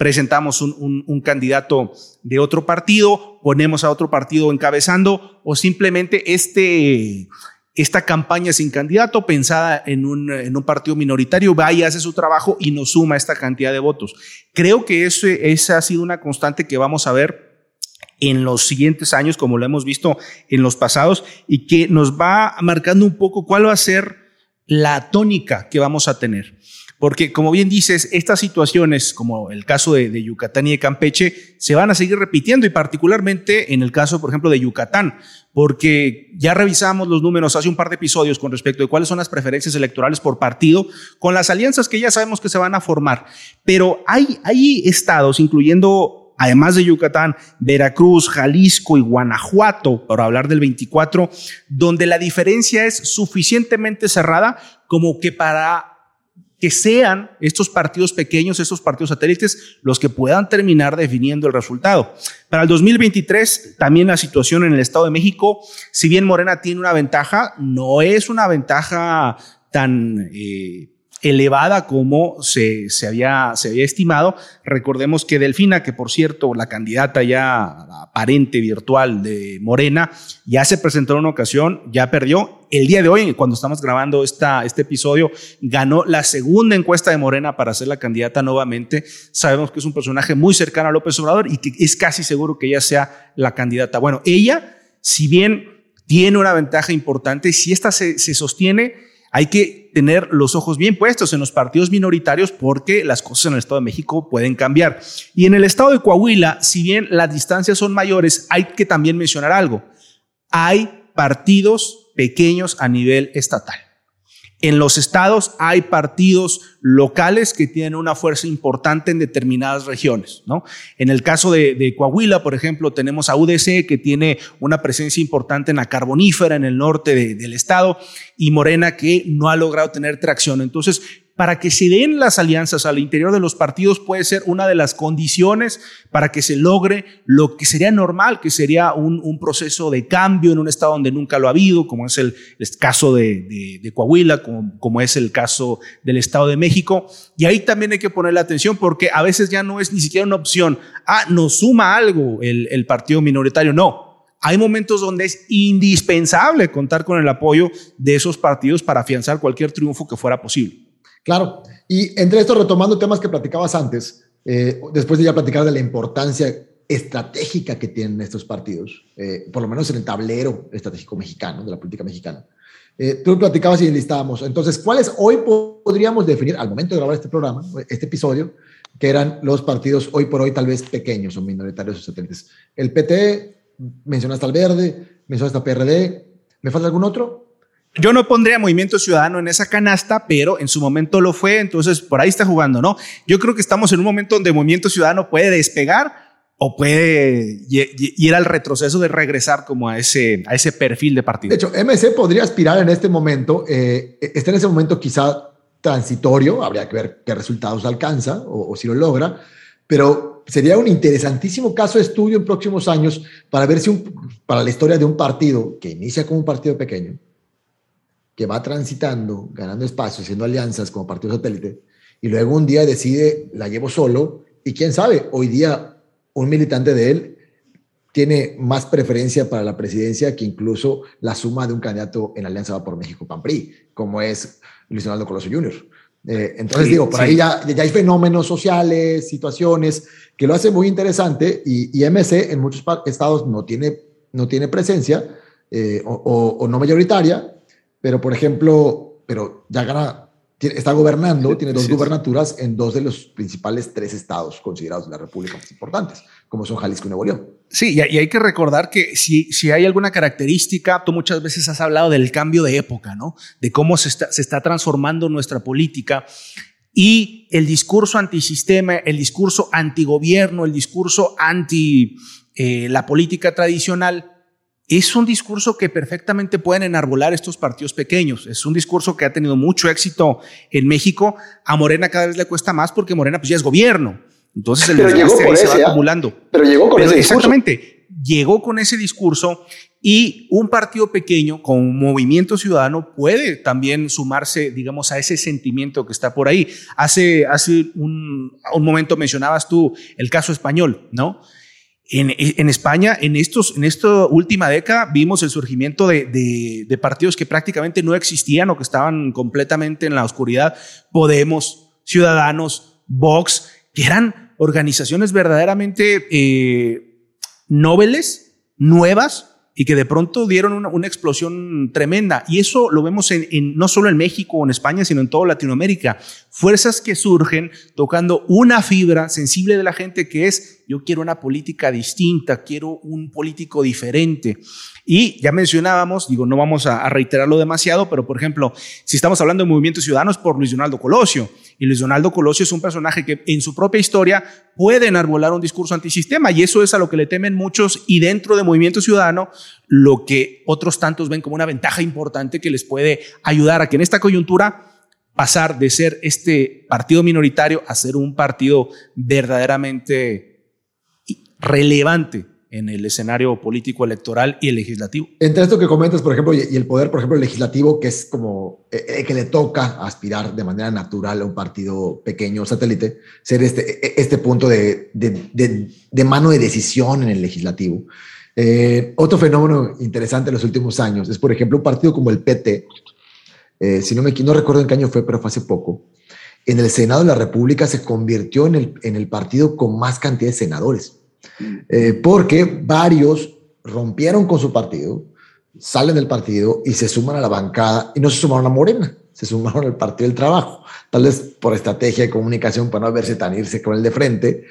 presentamos un, candidato de otro partido, ponemos a otro partido encabezando o simplemente este, esta campaña sin candidato pensada en un, en un partido minoritario va y hace su trabajo y nos suma esta cantidad de votos. Creo que eso, esa ha sido una constante que vamos a ver en los siguientes años, como lo hemos visto en los pasados, y que nos va marcando un poco cuál va a ser la tónica que vamos a tener. Porque, como bien dices, estas situaciones, como el caso de, Yucatán y de Campeche, se van a seguir repitiendo y particularmente en el caso, por ejemplo, de Yucatán, porque ya revisamos los números hace un par de episodios con respecto de cuáles son las preferencias electorales por partido, con las alianzas que ya sabemos que se van a formar. Pero hay, hay estados, incluyendo además de Yucatán, Veracruz, Jalisco y Guanajuato, para hablar del 24, donde la diferencia es suficientemente cerrada como que para que sean estos partidos pequeños, estos partidos satélites, los que puedan terminar definiendo el resultado. Para el 2023, también la situación en el Estado de México, si bien Morena tiene una ventaja, no es una ventaja tan... Eh, elevada como se, se, había, se había estimado. Recordemos que Delfina, que por cierto, la candidata ya aparente virtual de Morena, ya se presentó en una ocasión, ya perdió. El día de hoy, cuando estamos grabando esta, este episodio, ganó la segunda encuesta de Morena para ser la candidata nuevamente. Sabemos que es un personaje muy cercano a López Obrador y que es casi seguro que ella sea la candidata. Bueno, ella, si bien tiene una ventaja importante, si esta se, se sostiene, hay que tener los ojos bien puestos en los partidos minoritarios porque las cosas en el Estado de México pueden cambiar. Y en el Estado de Coahuila, si bien las distancias son mayores, hay que también mencionar algo. Hay partidos pequeños a nivel estatal. En los estados hay partidos locales que tienen una fuerza importante en determinadas regiones. ¿no? En el caso de, Coahuila, por ejemplo, tenemos a UDC que tiene una presencia importante en la carbonífera en el norte del estado y Morena que no ha logrado tener tracción. Entonces, para que se den las alianzas al interior de los partidos puede ser una de las condiciones para que se logre lo que sería normal, que sería un, proceso de cambio en un estado donde nunca lo ha habido, como es el, caso de, Coahuila, como, es el caso del Estado de México. Y ahí también hay que poner la atención porque a veces ya no es ni siquiera una opción, ah, nos suma algo el, el partido minoritario, no. Hay momentos donde es indispensable contar con el apoyo de esos partidos para afianzar cualquier triunfo que fuera posible. Claro, y entre esto, retomando temas que platicabas antes, eh, después de ya platicar de la importancia estratégica que tienen estos partidos, eh, por lo menos en el tablero estratégico mexicano, de la política mexicana. Eh, tú platicabas y enlistábamos. Entonces, ¿cuáles hoy podríamos definir, al momento de grabar este programa, este episodio, que eran los partidos hoy por hoy tal vez pequeños o minoritarios o satélites? El PT, mencionaste al Verde, mencionaste al PRD, ¿me falta algún otro? Yo no pondría Movimiento Ciudadano en esa canasta, pero en su momento lo fue, entonces por ahí está jugando, ¿no? Yo creo que estamos en un momento donde Movimiento Ciudadano puede despegar o puede ir al retroceso de regresar como a ese, a ese perfil de partido. De hecho, MC podría aspirar en este momento, eh, está en ese momento quizá transitorio, habría que ver qué resultados alcanza o, o si lo logra, pero sería un interesantísimo caso de estudio en próximos años para ver si un, para la historia de un partido que inicia como un partido pequeño, que va transitando, ganando espacio, haciendo alianzas como partido satélite, y luego un día decide, la llevo solo, y quién sabe, hoy día un militante de él tiene más preferencia para la presidencia que incluso la suma de un candidato en Alianza Va por México, PAN-PRI, como es Luis Donaldo Colosio Jr. Eh, entonces digo, por ahí ya, ya, hay fenómenos sociales, situaciones que lo hacen muy interesante y, y MC en muchos estados no tiene, no tiene presencia, eh, o, no mayoritaria, pero por ejemplo, pero ya gana, está gobernando, tiene dos gubernaturas en dos de los principales tres estados considerados de la República más importantes, como son Jalisco y Nuevo León. Sí, y hay que recordar que si, si hay alguna característica, tú muchas veces has hablado del cambio de época, ¿no? De cómo se está, se está transformando nuestra política y el discurso antisistema, el discurso antigobierno, el discurso anti eh, la política tradicional, es un discurso que perfectamente pueden enarbolar estos partidos pequeños. Es un discurso que ha tenido mucho éxito en México. A Morena cada vez le cuesta más porque Morena pues ya es gobierno. Entonces el desgaste ahí se va ¿ah? acumulando. Pero llegó con ese discurso. Exactamente. Llegó con ese discurso y un partido pequeño con movimiento ciudadano puede también sumarse, digamos, a ese sentimiento que está por ahí. Hace, hace un, un momento mencionabas tú el caso español, ¿no? En, España, en, estos, en esta última década, vimos el surgimiento de, de, partidos que prácticamente no existían o que estaban completamente en la oscuridad. Podemos, Ciudadanos, Vox, que eran organizaciones verdaderamente eh, nobles, nuevas, y que de pronto dieron una, explosión tremenda. Y eso lo vemos en, no solo en México o en España, sino en toda Latinoamérica. Fuerzas que surgen tocando una fibra sensible de la gente que es, yo quiero una política distinta, quiero un político diferente. Y ya mencionábamos, digo, no vamos a, reiterarlo demasiado, pero por ejemplo, si estamos hablando de movimientos ciudadanos por Luis Donaldo Colosio, y Luis Donaldo Colosio es un personaje que en su propia historia puede enarbolar un discurso antisistema, y eso es a lo que le temen muchos, y dentro de Movimiento Ciudadano, lo que otros tantos ven como una ventaja importante que les puede ayudar a que en esta coyuntura pasar de ser este partido minoritario a ser un partido verdaderamente relevante en el escenario político, electoral y el legislativo. Entre esto que comentas, por ejemplo, y el poder, por ejemplo, legislativo, que es como eh, eh, que le toca aspirar de manera natural a un partido pequeño satélite, ser este, e, este punto de, de, mano de decisión en el legislativo. Eh, otro fenómeno interesante en los últimos años es, por ejemplo, un partido como el PT, si no me no recuerdo en qué año fue, pero fue hace poco, en el Senado de la República se convirtió en el, en el partido con más cantidad de senadores. Eh, porque varios rompieron con su partido, salen del partido y se suman a la bancada y no se sumaron a Morena, se sumaron al Partido del Trabajo, tal vez por estrategia de comunicación para no verse tan irse con el de frente.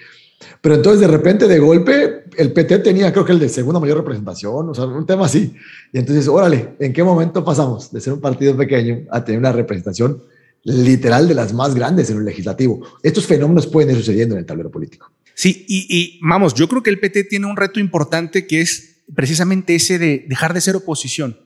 Pero entonces de repente, de golpe, el PT tenía creo que el de segunda mayor representación, o sea, un tema así. Y entonces, órale, ¿en qué momento pasamos de ser un partido pequeño a tener una representación literal de las más grandes en el legislativo? Estos fenómenos pueden ir sucediendo en el tablero político. Sí, y, vamos, yo creo que el PT tiene un reto importante que es precisamente ese de dejar de ser oposición.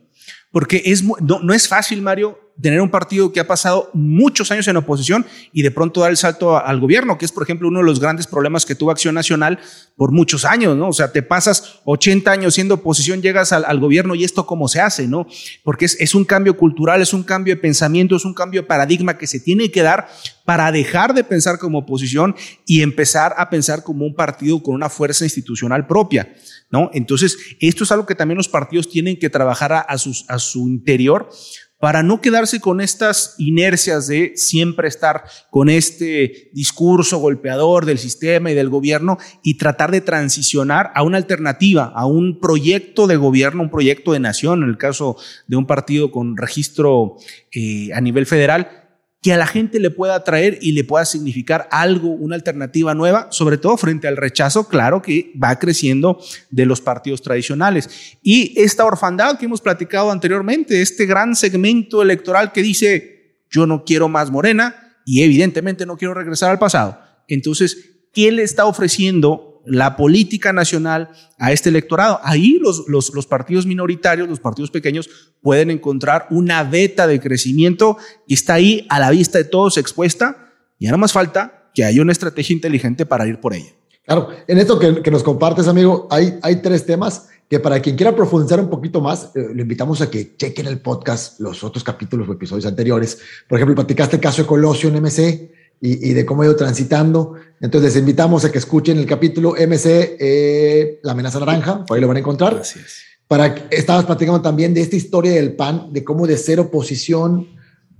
Porque es, no, no es fácil, Mario, tener un partido que ha pasado muchos años en oposición y de pronto dar el salto al gobierno, que es, por ejemplo, uno de los grandes problemas que tuvo Acción Nacional por muchos años, ¿no? O sea, te pasas 80 años siendo oposición, llegas al, gobierno y esto cómo se hace, ¿no? Porque es, es un cambio cultural, es un cambio de pensamiento, es un cambio de paradigma que se tiene que dar para dejar de pensar como oposición y empezar a pensar como un partido con una fuerza institucional propia, ¿no? Entonces, esto es algo que también los partidos tienen que trabajar a, a, a su interior para no quedarse con estas inercias de siempre estar con este discurso golpeador del sistema y del gobierno y tratar de transicionar a una alternativa, a un proyecto de gobierno, un proyecto de nación, en el caso de un partido con registro eh, a nivel federal, que a la gente le pueda atraer y le pueda significar algo, una alternativa nueva, sobre todo frente al rechazo, claro, que va creciendo de los partidos tradicionales. Y esta orfandad que hemos platicado anteriormente, este gran segmento electoral que dice, yo no quiero más Morena y evidentemente no quiero regresar al pasado. Entonces, ¿qué le está ofreciendo la política nacional a este electorado. Ahí los, los, partidos minoritarios, los partidos pequeños, pueden encontrar una beta de crecimiento y está ahí a la vista de todos expuesta. Y ahora más falta que haya una estrategia inteligente para ir por ella. Claro, en esto que, nos compartes, amigo, hay, hay tres temas que para quien quiera profundizar un poquito más, eh, le invitamos a que chequen el podcast, los otros capítulos o episodios anteriores. Por ejemplo, platicaste el caso de Colosio en MC, y, de cómo ha ido transitando. Entonces les invitamos a que escuchen el capítulo MC, eh, La amenaza naranja, por ahí lo van a encontrar. Gracias. Para que estabas platicando también de esta historia del PAN, de cómo de ser oposición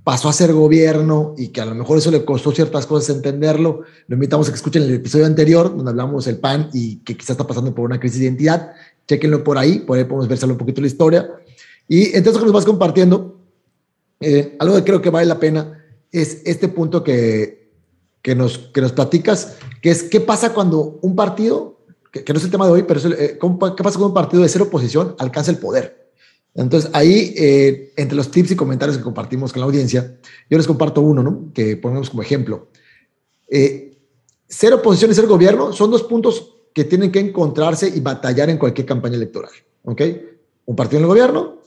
pasó a ser gobierno y que a lo mejor eso le costó ciertas cosas entenderlo. Lo invitamos a que escuchen el episodio anterior donde hablamos del PAN y que quizás está pasando por una crisis de identidad. Chequenlo por ahí, por ahí podemos verselo un poquito la historia. Y entonces que nos vas compartiendo, eh, algo que creo que vale la pena es este punto que, que, nos, que nos platicas, que es qué pasa cuando un partido, que, no es el tema de hoy, pero es eh, ¿qué pasa cuando un partido de cero oposición alcanza el poder? Entonces, ahí, eh, entre los tips y comentarios que compartimos con la audiencia, yo les comparto uno, ¿no? Que ponemos como ejemplo. Eh, ser oposición y ser gobierno son dos puntos que tienen que encontrarse y batallar en cualquier campaña electoral, ¿ok? Un partido en el gobierno,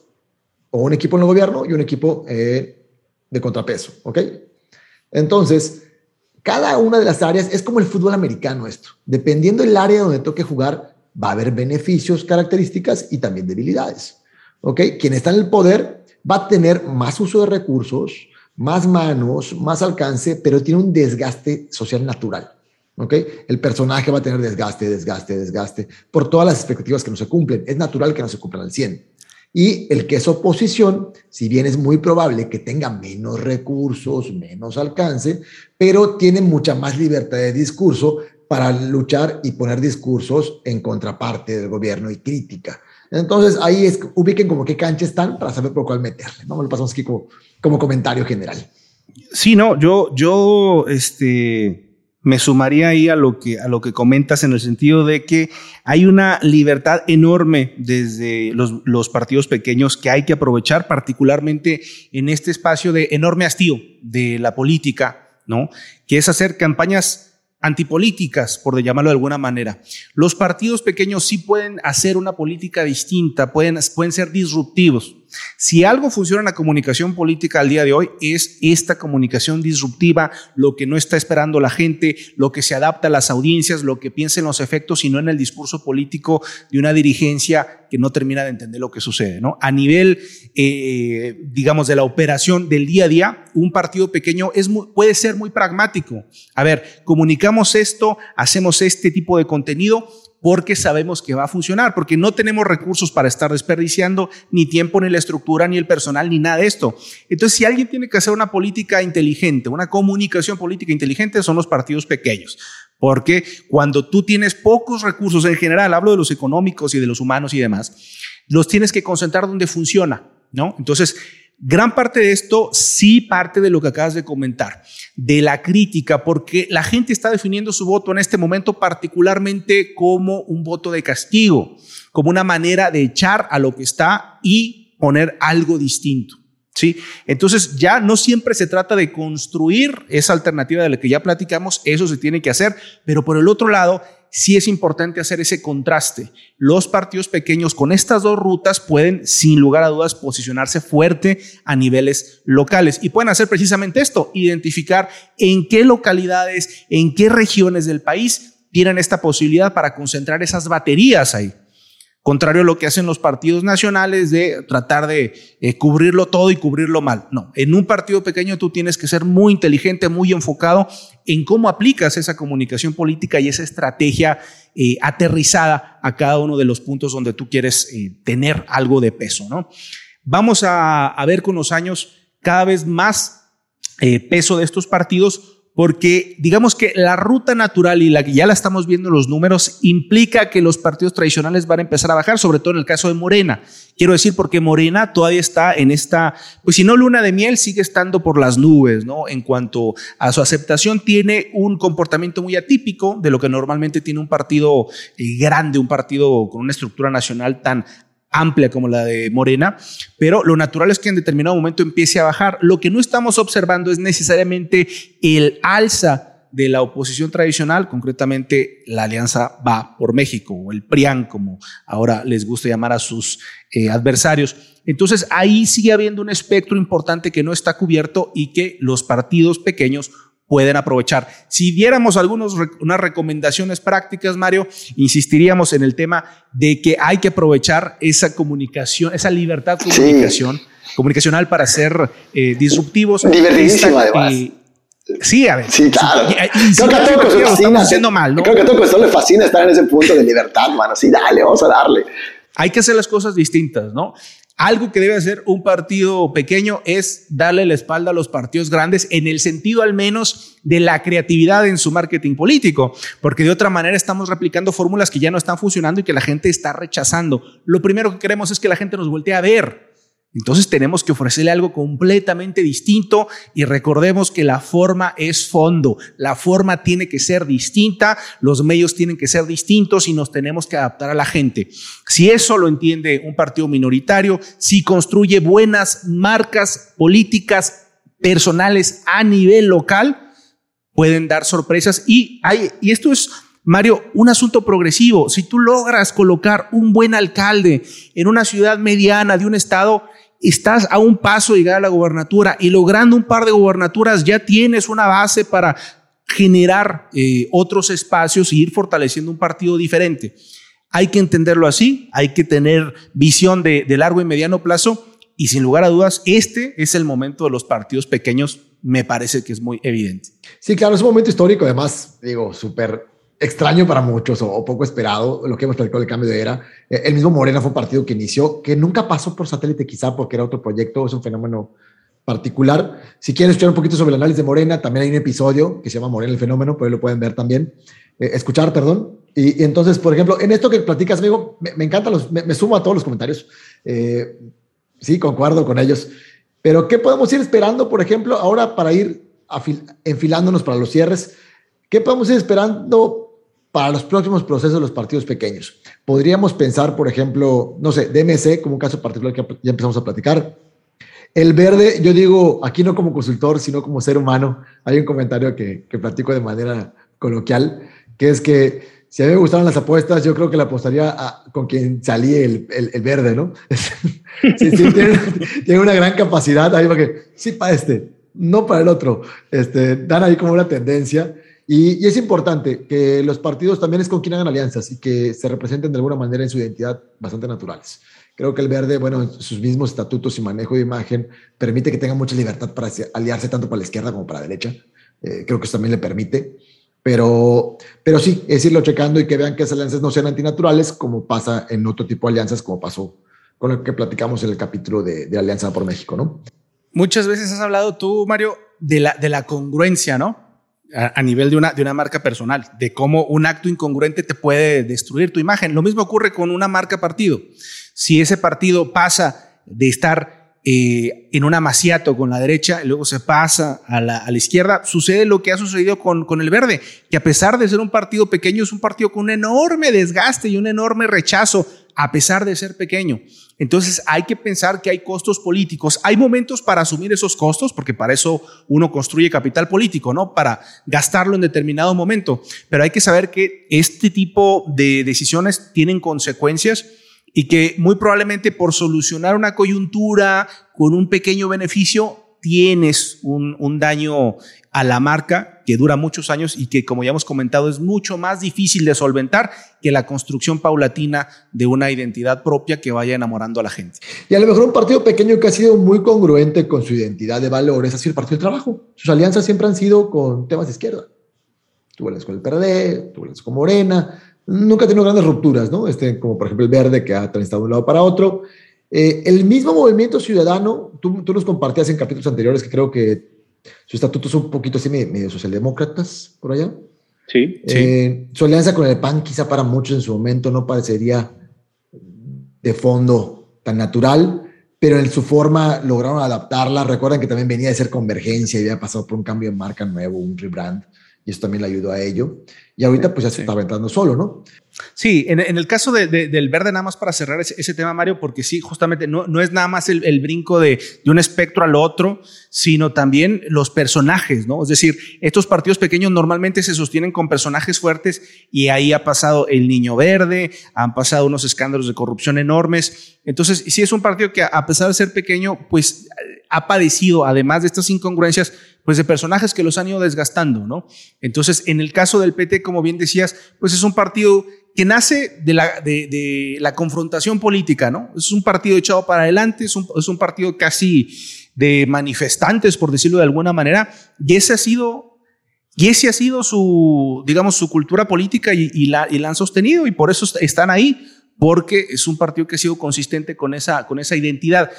o un equipo en el gobierno y un equipo eh, de contrapeso, ¿ok? Entonces, cada una de las áreas es como el fútbol americano esto. Dependiendo del área donde toque jugar, va a haber beneficios, características y también debilidades. ¿ok? Quien está en el poder va a tener más uso de recursos, más manos, más alcance, pero tiene un desgaste social natural. ¿ok? El personaje va a tener desgaste, desgaste, desgaste, por todas las expectativas que no se cumplen. Es natural que no se cumplan al 100. Y el que es oposición, si bien es muy probable que tenga menos recursos, menos alcance, pero tiene mucha más libertad de discurso para luchar y poner discursos en contraparte del gobierno y crítica. Entonces ahí es, ubiquen como qué cancha están para saber por cuál meterle. ¿no? Lo pasamos aquí como, como comentario general. Sí, no, yo, yo, este, me sumaría ahí a lo que a lo que comentas en el sentido de que hay una libertad enorme desde los, partidos pequeños que hay que aprovechar particularmente en este espacio de enorme hastío de la política, ¿no? Que es hacer campañas antipolíticas, por llamarlo de alguna manera. Los partidos pequeños sí pueden hacer una política distinta, pueden, pueden ser disruptivos. Si algo funciona en la comunicación política al día de hoy es esta comunicación disruptiva, lo que no está esperando la gente, lo que se adapta a las audiencias, lo que piensa en los efectos y no en el discurso político de una dirigencia que no termina de entender lo que sucede. ¿no? A nivel, eh, digamos, de la operación del día a día, un partido pequeño es puede ser muy pragmático. A ver, comunicamos esto, hacemos este tipo de contenido, porque sabemos que va a funcionar, porque no tenemos recursos para estar desperdiciando ni tiempo, ni la estructura, ni el personal, ni nada de esto. Entonces, si alguien tiene que hacer una política inteligente, una comunicación política inteligente, son los partidos pequeños. Porque cuando tú tienes pocos recursos en general, hablo de los económicos y de los humanos y demás, los tienes que concentrar donde funciona, ¿no? Entonces, Gran parte de esto sí parte de lo que acabas de comentar, de la crítica, porque la gente está definiendo su voto en este momento particularmente como un voto de castigo, como una manera de echar a lo que está y poner algo distinto. ¿Sí? Entonces ya no siempre se trata de construir esa alternativa de la que ya platicamos, eso se tiene que hacer, pero por el otro lado sí es importante hacer ese contraste. Los partidos pequeños con estas dos rutas pueden, sin lugar a dudas, posicionarse fuerte a niveles locales y pueden hacer precisamente esto, identificar en qué localidades, en qué regiones del país tienen esta posibilidad para concentrar esas baterías ahí. Contrario a lo que hacen los partidos nacionales de tratar de eh, cubrirlo todo y cubrirlo mal. No, en un partido pequeño tú tienes que ser muy inteligente, muy enfocado en cómo aplicas esa comunicación política y esa estrategia eh, aterrizada a cada uno de los puntos donde tú quieres eh, tener algo de peso. ¿no? Vamos a, a, ver con los años cada vez más peso de estos partidos porque digamos que la ruta natural y la que ya la estamos viendo en los números implica que los partidos tradicionales van a empezar a bajar, sobre todo en el caso de Morena. Quiero decir porque Morena todavía está en esta, pues si no luna de miel, sigue estando por las nubes, ¿no? En cuanto a su aceptación, tiene un comportamiento muy atípico de lo que normalmente tiene un partido eh, grande, un partido con una estructura nacional tan amplia como la de Morena, pero lo natural es que en determinado momento empiece a bajar. Lo que no estamos observando es necesariamente el alza de la oposición tradicional, concretamente la Alianza Va por México o el PRIAN, como ahora les gusta llamar a sus eh, adversarios. Entonces ahí sigue habiendo un espectro importante que no está cubierto y que los partidos pequeños pueden aprovechar. Si diéramos algunas unas recomendaciones prácticas, Mario, insistiríamos en el tema de que hay que aprovechar esa comunicación, esa libertad de comunicación, comunicacional para ser eh, disruptivos. Divertidísimo, además. Sí, a ver. Sí, claro. creo que a todos le fascina. mal, ¿no? Creo que a todos le fascina estar en ese punto de libertad, mano. Sí, dale, vamos a darle. Hay que hacer las cosas distintas, ¿no? Algo que debe hacer un partido pequeño es darle la espalda a los partidos grandes en el sentido al menos de la creatividad en su marketing político, porque de otra manera estamos replicando fórmulas que ya no están funcionando y que la gente está rechazando. Lo primero que queremos es que la gente nos voltee a ver. Entonces tenemos que ofrecerle algo completamente distinto y recordemos que la forma es fondo, la forma tiene que ser distinta, los medios tienen que ser distintos y nos tenemos que adaptar a la gente. Si eso lo entiende un partido minoritario, si construye buenas marcas políticas personales a nivel local, pueden dar sorpresas y hay, y esto es Mario, un asunto progresivo. Si tú logras colocar un buen alcalde en una ciudad mediana de un estado, estás a un paso de llegar a la gobernatura y logrando un par de gobernaturas ya tienes una base para generar eh, otros espacios y ir fortaleciendo un partido diferente. Hay que entenderlo así, hay que tener visión de, de largo y mediano plazo y sin lugar a dudas, este es el momento de los partidos pequeños, me parece que es muy evidente. Sí, claro, es un momento histórico, además, digo, súper extraño para muchos o, poco esperado, lo que hemos platicado del cambio de era. Eh, el mismo Morena fue un partido que inició, que nunca pasó por satélite quizá porque era otro proyecto, es un fenómeno particular. Si quieren escuchar un poquito sobre el análisis de Morena, también hay un episodio que se llama Morena el fenómeno, pero lo pueden ver también, eh, escuchar, perdón. Y, entonces, por ejemplo, en esto que platicas, amigo, me, me encanta, los, me, sumo a todos los comentarios. Eh, sí, concuerdo con ellos. Pero, ¿qué podemos ir esperando, por ejemplo, ahora para ir enfilándonos para los cierres? ¿Qué podemos ir esperando para los próximos procesos de los partidos pequeños. Podríamos pensar, por ejemplo, no sé, DMC como un caso particular que ya empezamos a platicar. El verde, yo digo, aquí no como consultor, sino como ser humano, hay un comentario que, que platico de manera coloquial, que es que si a mí me gustaban las apuestas, yo creo que la apostaría con quien salía el, el, verde, ¿no? <laughs> sí, sí, tiene, tiene, una gran capacidad ahí para que, sí, para este, no para el otro. Este, dan ahí como una tendencia. Y, es importante que los partidos también es con quien hagan alianzas y que se representen de alguna manera en su identidad bastante naturales. Creo que el verde, bueno, en sus mismos estatutos y manejo de imagen, permite que tenga mucha libertad para aliarse tanto para la izquierda como para la derecha. Eh, creo que eso también le permite. Pero, pero sí, es irlo checando y que vean que esas alianzas no sean antinaturales, como pasa en otro tipo de alianzas, como pasó con lo que platicamos en el capítulo de, de Alianza por México, ¿no? Muchas veces has hablado tú, Mario, de la, de la congruencia, ¿no? A, nivel de una, de una marca personal, de cómo un acto incongruente te puede destruir tu imagen. Lo mismo ocurre con una marca partido. Si ese partido pasa de estar eh, en un amaciato con la derecha y luego se pasa a la, a la, izquierda, sucede lo que ha sucedido con, con el verde, que a pesar de ser un partido pequeño, es un partido con un enorme desgaste y un enorme rechazo, a pesar de ser pequeño. Entonces hay que pensar que hay costos políticos. Hay momentos para asumir esos costos, porque para eso uno construye capital político, ¿no? Para gastarlo en determinado momento. Pero hay que saber que este tipo de decisiones tienen consecuencias y que muy probablemente por solucionar una coyuntura con un pequeño beneficio tienes un, un daño a la marca que dura muchos años y que, como ya hemos comentado, es mucho más difícil de solventar que la construcción paulatina de una identidad propia que vaya enamorando a la gente. Y a lo mejor un partido pequeño que ha sido muy congruente con su identidad de valores ha sido el Partido de Trabajo. Sus alianzas siempre han sido con temas de izquierda. Tuvo alianzas con el PRD, tuvo alianzas con Morena, nunca ha tenido grandes rupturas, ¿no? Este, como por ejemplo el Verde que ha transitado de un lado para otro. Eh, el mismo movimiento ciudadano, tú, tú nos compartías en capítulos anteriores que creo que su estatuto es un poquito así medio socialdemócratas por allá. Sí. Eh, su alianza con el PAN quizá para muchos en su momento no parecería de fondo tan natural, pero en su forma lograron adaptarla. Recuerden que también venía de ser convergencia y había pasado por un cambio de marca nuevo, un rebrand, y eso también le ayudó a ello. Y ahorita pues ya se está aventando solo, ¿no? Sí, en, el caso del verde, nada más para cerrar ese, tema, Mario, porque sí, justamente no, no es nada más el, brinco de, de, un espectro al otro, sino también los personajes, ¿no? Es decir, estos partidos pequeños normalmente se sostienen con personajes fuertes y ahí ha pasado el niño verde, han pasado unos escándalos de corrupción enormes. Entonces, sí es un partido que a pesar de ser pequeño, pues ha padecido, además de estas incongruencias, pues de personajes que los han ido desgastando, ¿no? Entonces, en el caso del PT, como bien decías, pues es un partido que nace de la, de, la confrontación política, ¿no? Es un partido echado para adelante, es un, es un partido casi de manifestantes, por decirlo de alguna manera, y ese ha sido y ese ha sido su, digamos, su cultura política y, la, y, la, han sostenido y por eso están ahí, porque es un partido que ha sido consistente con esa, con esa identidad.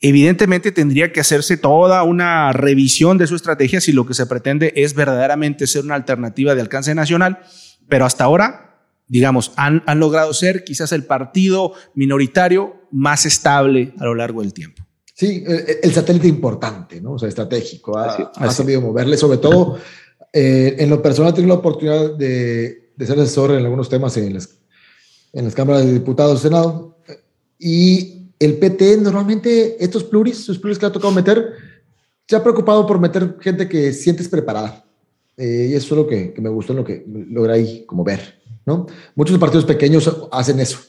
Evidentemente tendría que hacerse toda una revisión de su estrategia si lo que se pretende es verdaderamente ser una alternativa de alcance nacional, pero hasta ahora digamos, han, han logrado ser quizás el partido minoritario más estable a lo largo del tiempo. Sí, el satélite importante, ¿no? O sea, estratégico. Ha, sabido moverle, sobre todo eh, en lo personal, tengo la oportunidad de, de, ser asesor en algunos temas en las, en las cámaras de diputados, Senado. Y el PT, normalmente, estos pluris, sus pluris que le ha tocado meter, se ha preocupado por meter gente que sientes preparada. Eh, y eso es lo que, me gustó, en lo que logré ahí como ver. ¿no? Muchos partidos pequeños hacen eso,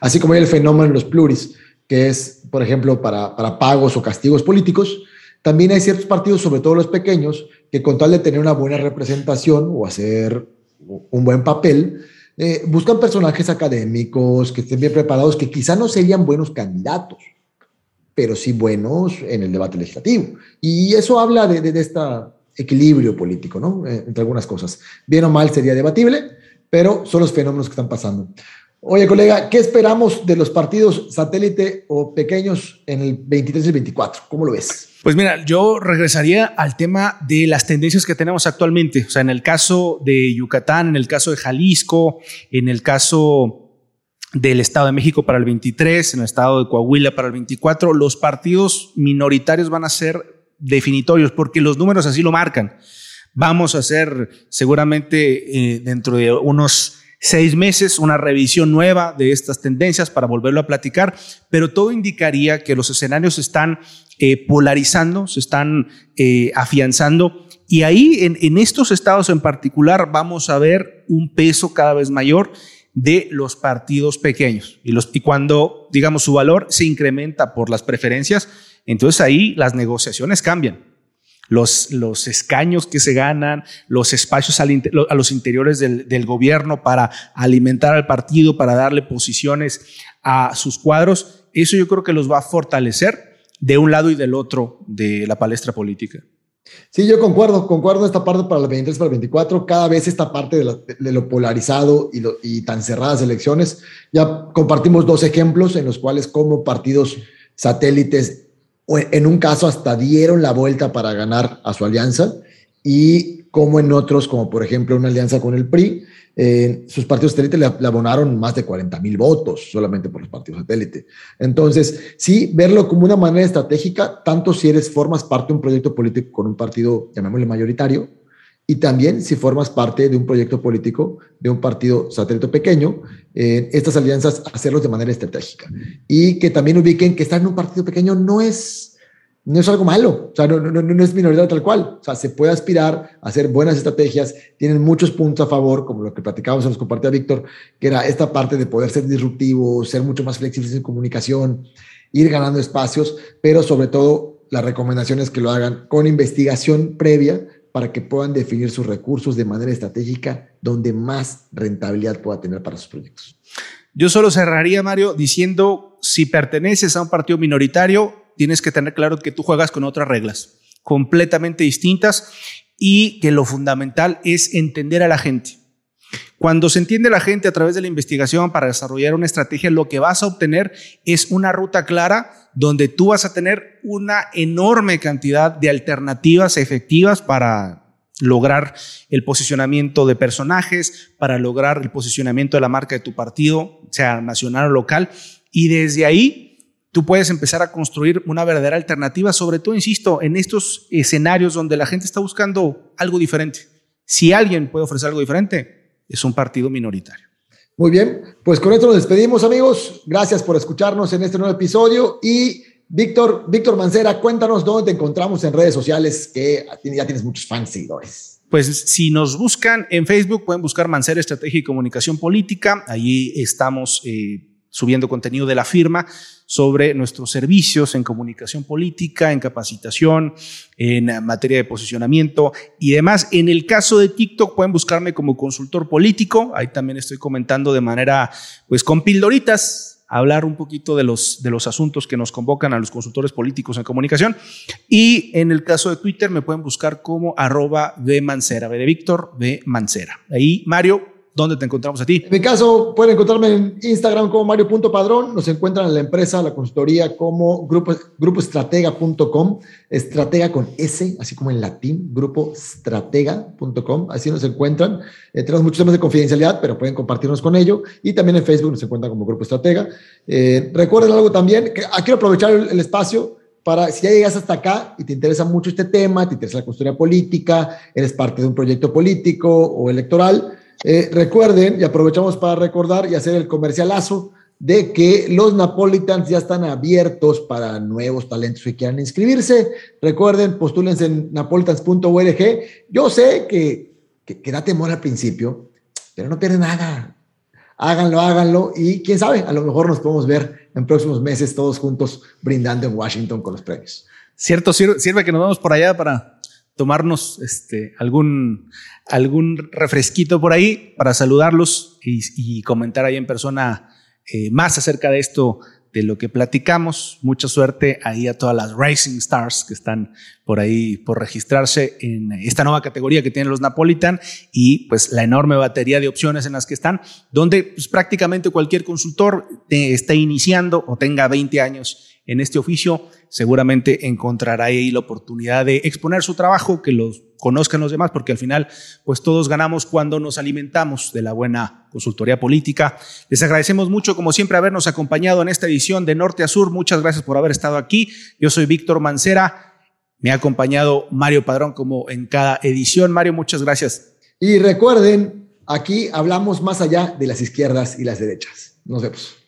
así como hay el fenómeno en los pluris, que es, por ejemplo, para pagos o castigos políticos, también hay ciertos partidos, sobre todo los pequeños, que con tal de tener una buena representación o hacer un buen papel, eh, buscan personajes académicos que estén bien preparados, que quizá no serían buenos candidatos, pero sí buenos en el debate legislativo. Y eso habla de, de, este equilibrio político, ¿no? Eh, entre algunas cosas. Bien o mal sería debatible, pero son los fenómenos que están pasando. Oye, colega, ¿qué esperamos de los partidos satélite o pequeños en el 23 y el 24? ¿Cómo lo ves? Pues mira, yo regresaría al tema de las tendencias que tenemos actualmente. O sea, en el caso de Yucatán, en el caso de Jalisco, en el caso del Estado de México para el 23, en el Estado de Coahuila para el 24, los partidos minoritarios van a ser definitorios porque los números así lo marcan. Vamos a hacer seguramente eh, dentro de unos seis meses una revisión nueva de estas tendencias para volverlo a platicar, pero todo indicaría que los escenarios se están eh, polarizando, se están eh, afianzando. Y ahí en, en, estos estados en particular vamos a ver un peso cada vez mayor de los partidos pequeños. Y, los, y cuando digamos su valor se incrementa por las preferencias, entonces ahí las negociaciones cambian los, los escaños que se ganan, los espacios a los interiores del, del, gobierno para alimentar al partido, para darle posiciones a sus cuadros, eso yo creo que los va a fortalecer de un lado y del otro de la palestra política. Sí, yo concuerdo, concuerdo esta parte para el 23, para el 24, cada vez esta parte de, lo polarizado y, y tan cerradas elecciones, ya compartimos dos ejemplos en los cuales como partidos satélites en un caso hasta dieron la vuelta para ganar a su alianza y como en otros, como por ejemplo una alianza con el PRI, eh, sus partidos satélite le, abonaron más de 40 mil votos solamente por los partidos satélite. Entonces, sí, verlo como una manera estratégica, tanto si eres, formas parte de un proyecto político con un partido, llamémosle mayoritario, y también si formas parte de un proyecto político de un partido satélite pequeño, eh, estas alianzas hacerlos de manera estratégica. Y que también ubiquen que estar en un partido pequeño no es, no es algo malo, o sea, no, no, no es minoritario tal cual, o sea, se puede aspirar a hacer buenas estrategias, tienen muchos puntos a favor, como lo que platicábamos, se nos compartía Víctor, que era esta parte de poder ser disruptivo, ser mucho más flexibles en comunicación, ir ganando espacios, pero sobre todo las recomendaciones que lo hagan con investigación previa para que puedan definir sus recursos de manera estratégica donde más rentabilidad pueda tener para sus proyectos. Yo solo cerraría, Mario, diciendo, si perteneces a un partido minoritario, tienes que tener claro que tú juegas con otras reglas completamente distintas y que lo fundamental es entender a la gente. Cuando se entiende la gente a través de la investigación para desarrollar una estrategia, lo que vas a obtener es una ruta clara donde tú vas a tener una enorme cantidad de alternativas efectivas para lograr el posicionamiento de personajes, para lograr el posicionamiento de la marca de tu partido, sea nacional o local, y desde ahí tú puedes empezar a construir una verdadera alternativa, sobre todo, insisto, en estos escenarios donde la gente está buscando algo diferente. Si alguien puede ofrecer algo diferente, es un partido minoritario. Muy bien, pues con esto nos despedimos, amigos. Gracias por escucharnos en este nuevo episodio. Y Víctor, Víctor Mancera, cuéntanos dónde te encontramos en redes sociales, que ya tienes muchos fans seguidores. Pues si nos buscan en Facebook, pueden buscar Mancera Estrategia y Comunicación Política. Allí estamos eh, subiendo contenido de la firma sobre nuestros servicios en comunicación política, en capacitación, en materia de posicionamiento y demás. En el caso de TikTok pueden buscarme como consultor político. Ahí también estoy comentando de manera, pues con pildoritas, hablar un poquito de los, de los asuntos que nos convocan a los consultores políticos en comunicación. Y en el caso de Twitter me pueden buscar como arroba de Mancera, de Víctor de Mancera. Ahí, Mario, ¿dónde te encontramos a ti? En mi caso, pueden encontrarme en Instagram como mario.padrón, nos encuentran en la empresa, la consultoría como grupo, grupoestratega.com, estratega con S, así como en latín, grupoestratega.com, así nos encuentran. Eh, tenemos muchos temas de confidencialidad, pero pueden compartirnos con ello. Y también en Facebook nos encuentran como Grupo Estratega. Eh, recuerden algo también, que ah, quiero aprovechar el espacio para, si ya llegas hasta acá y te interesa mucho este tema, te interesa la custodia política, eres parte de un proyecto político o electoral, eh, recuerden, y aprovechamos para recordar y hacer el comercialazo de que los Napolitans ya están abiertos para nuevos talentos que quieran inscribirse. Recuerden, postúlense en napolitans.org. Yo sé que, que, da temor al principio, pero no pierde nada háganlo, háganlo y quién sabe, a lo mejor nos podemos ver en próximos meses todos juntos brindando en Washington con los premios. Cierto, sirve, que nos vamos por allá para tomarnos este, algún, algún refresquito por ahí para saludarlos y, comentar ahí en persona eh, más acerca de esto de lo que platicamos. Mucha suerte ahí a todas las Racing Stars que están por ahí por registrarse en esta nueva categoría que tienen los Napolitan y pues la enorme batería de opciones en las que están, donde pues, prácticamente cualquier consultor esté iniciando o tenga 20 años en este oficio, seguramente encontrará ahí la oportunidad de exponer su trabajo, que los conozcan los demás, porque al final, pues todos ganamos cuando nos alimentamos de la buena consultoría política. Les agradecemos mucho, como siempre, habernos acompañado en esta edición de Norte a Sur. Muchas gracias por haber estado aquí. Yo soy Víctor Mancera. Me ha acompañado Mario Padrón como en cada edición. Mario, muchas gracias. Y recuerden, aquí hablamos más allá de las izquierdas y las derechas. Nos vemos.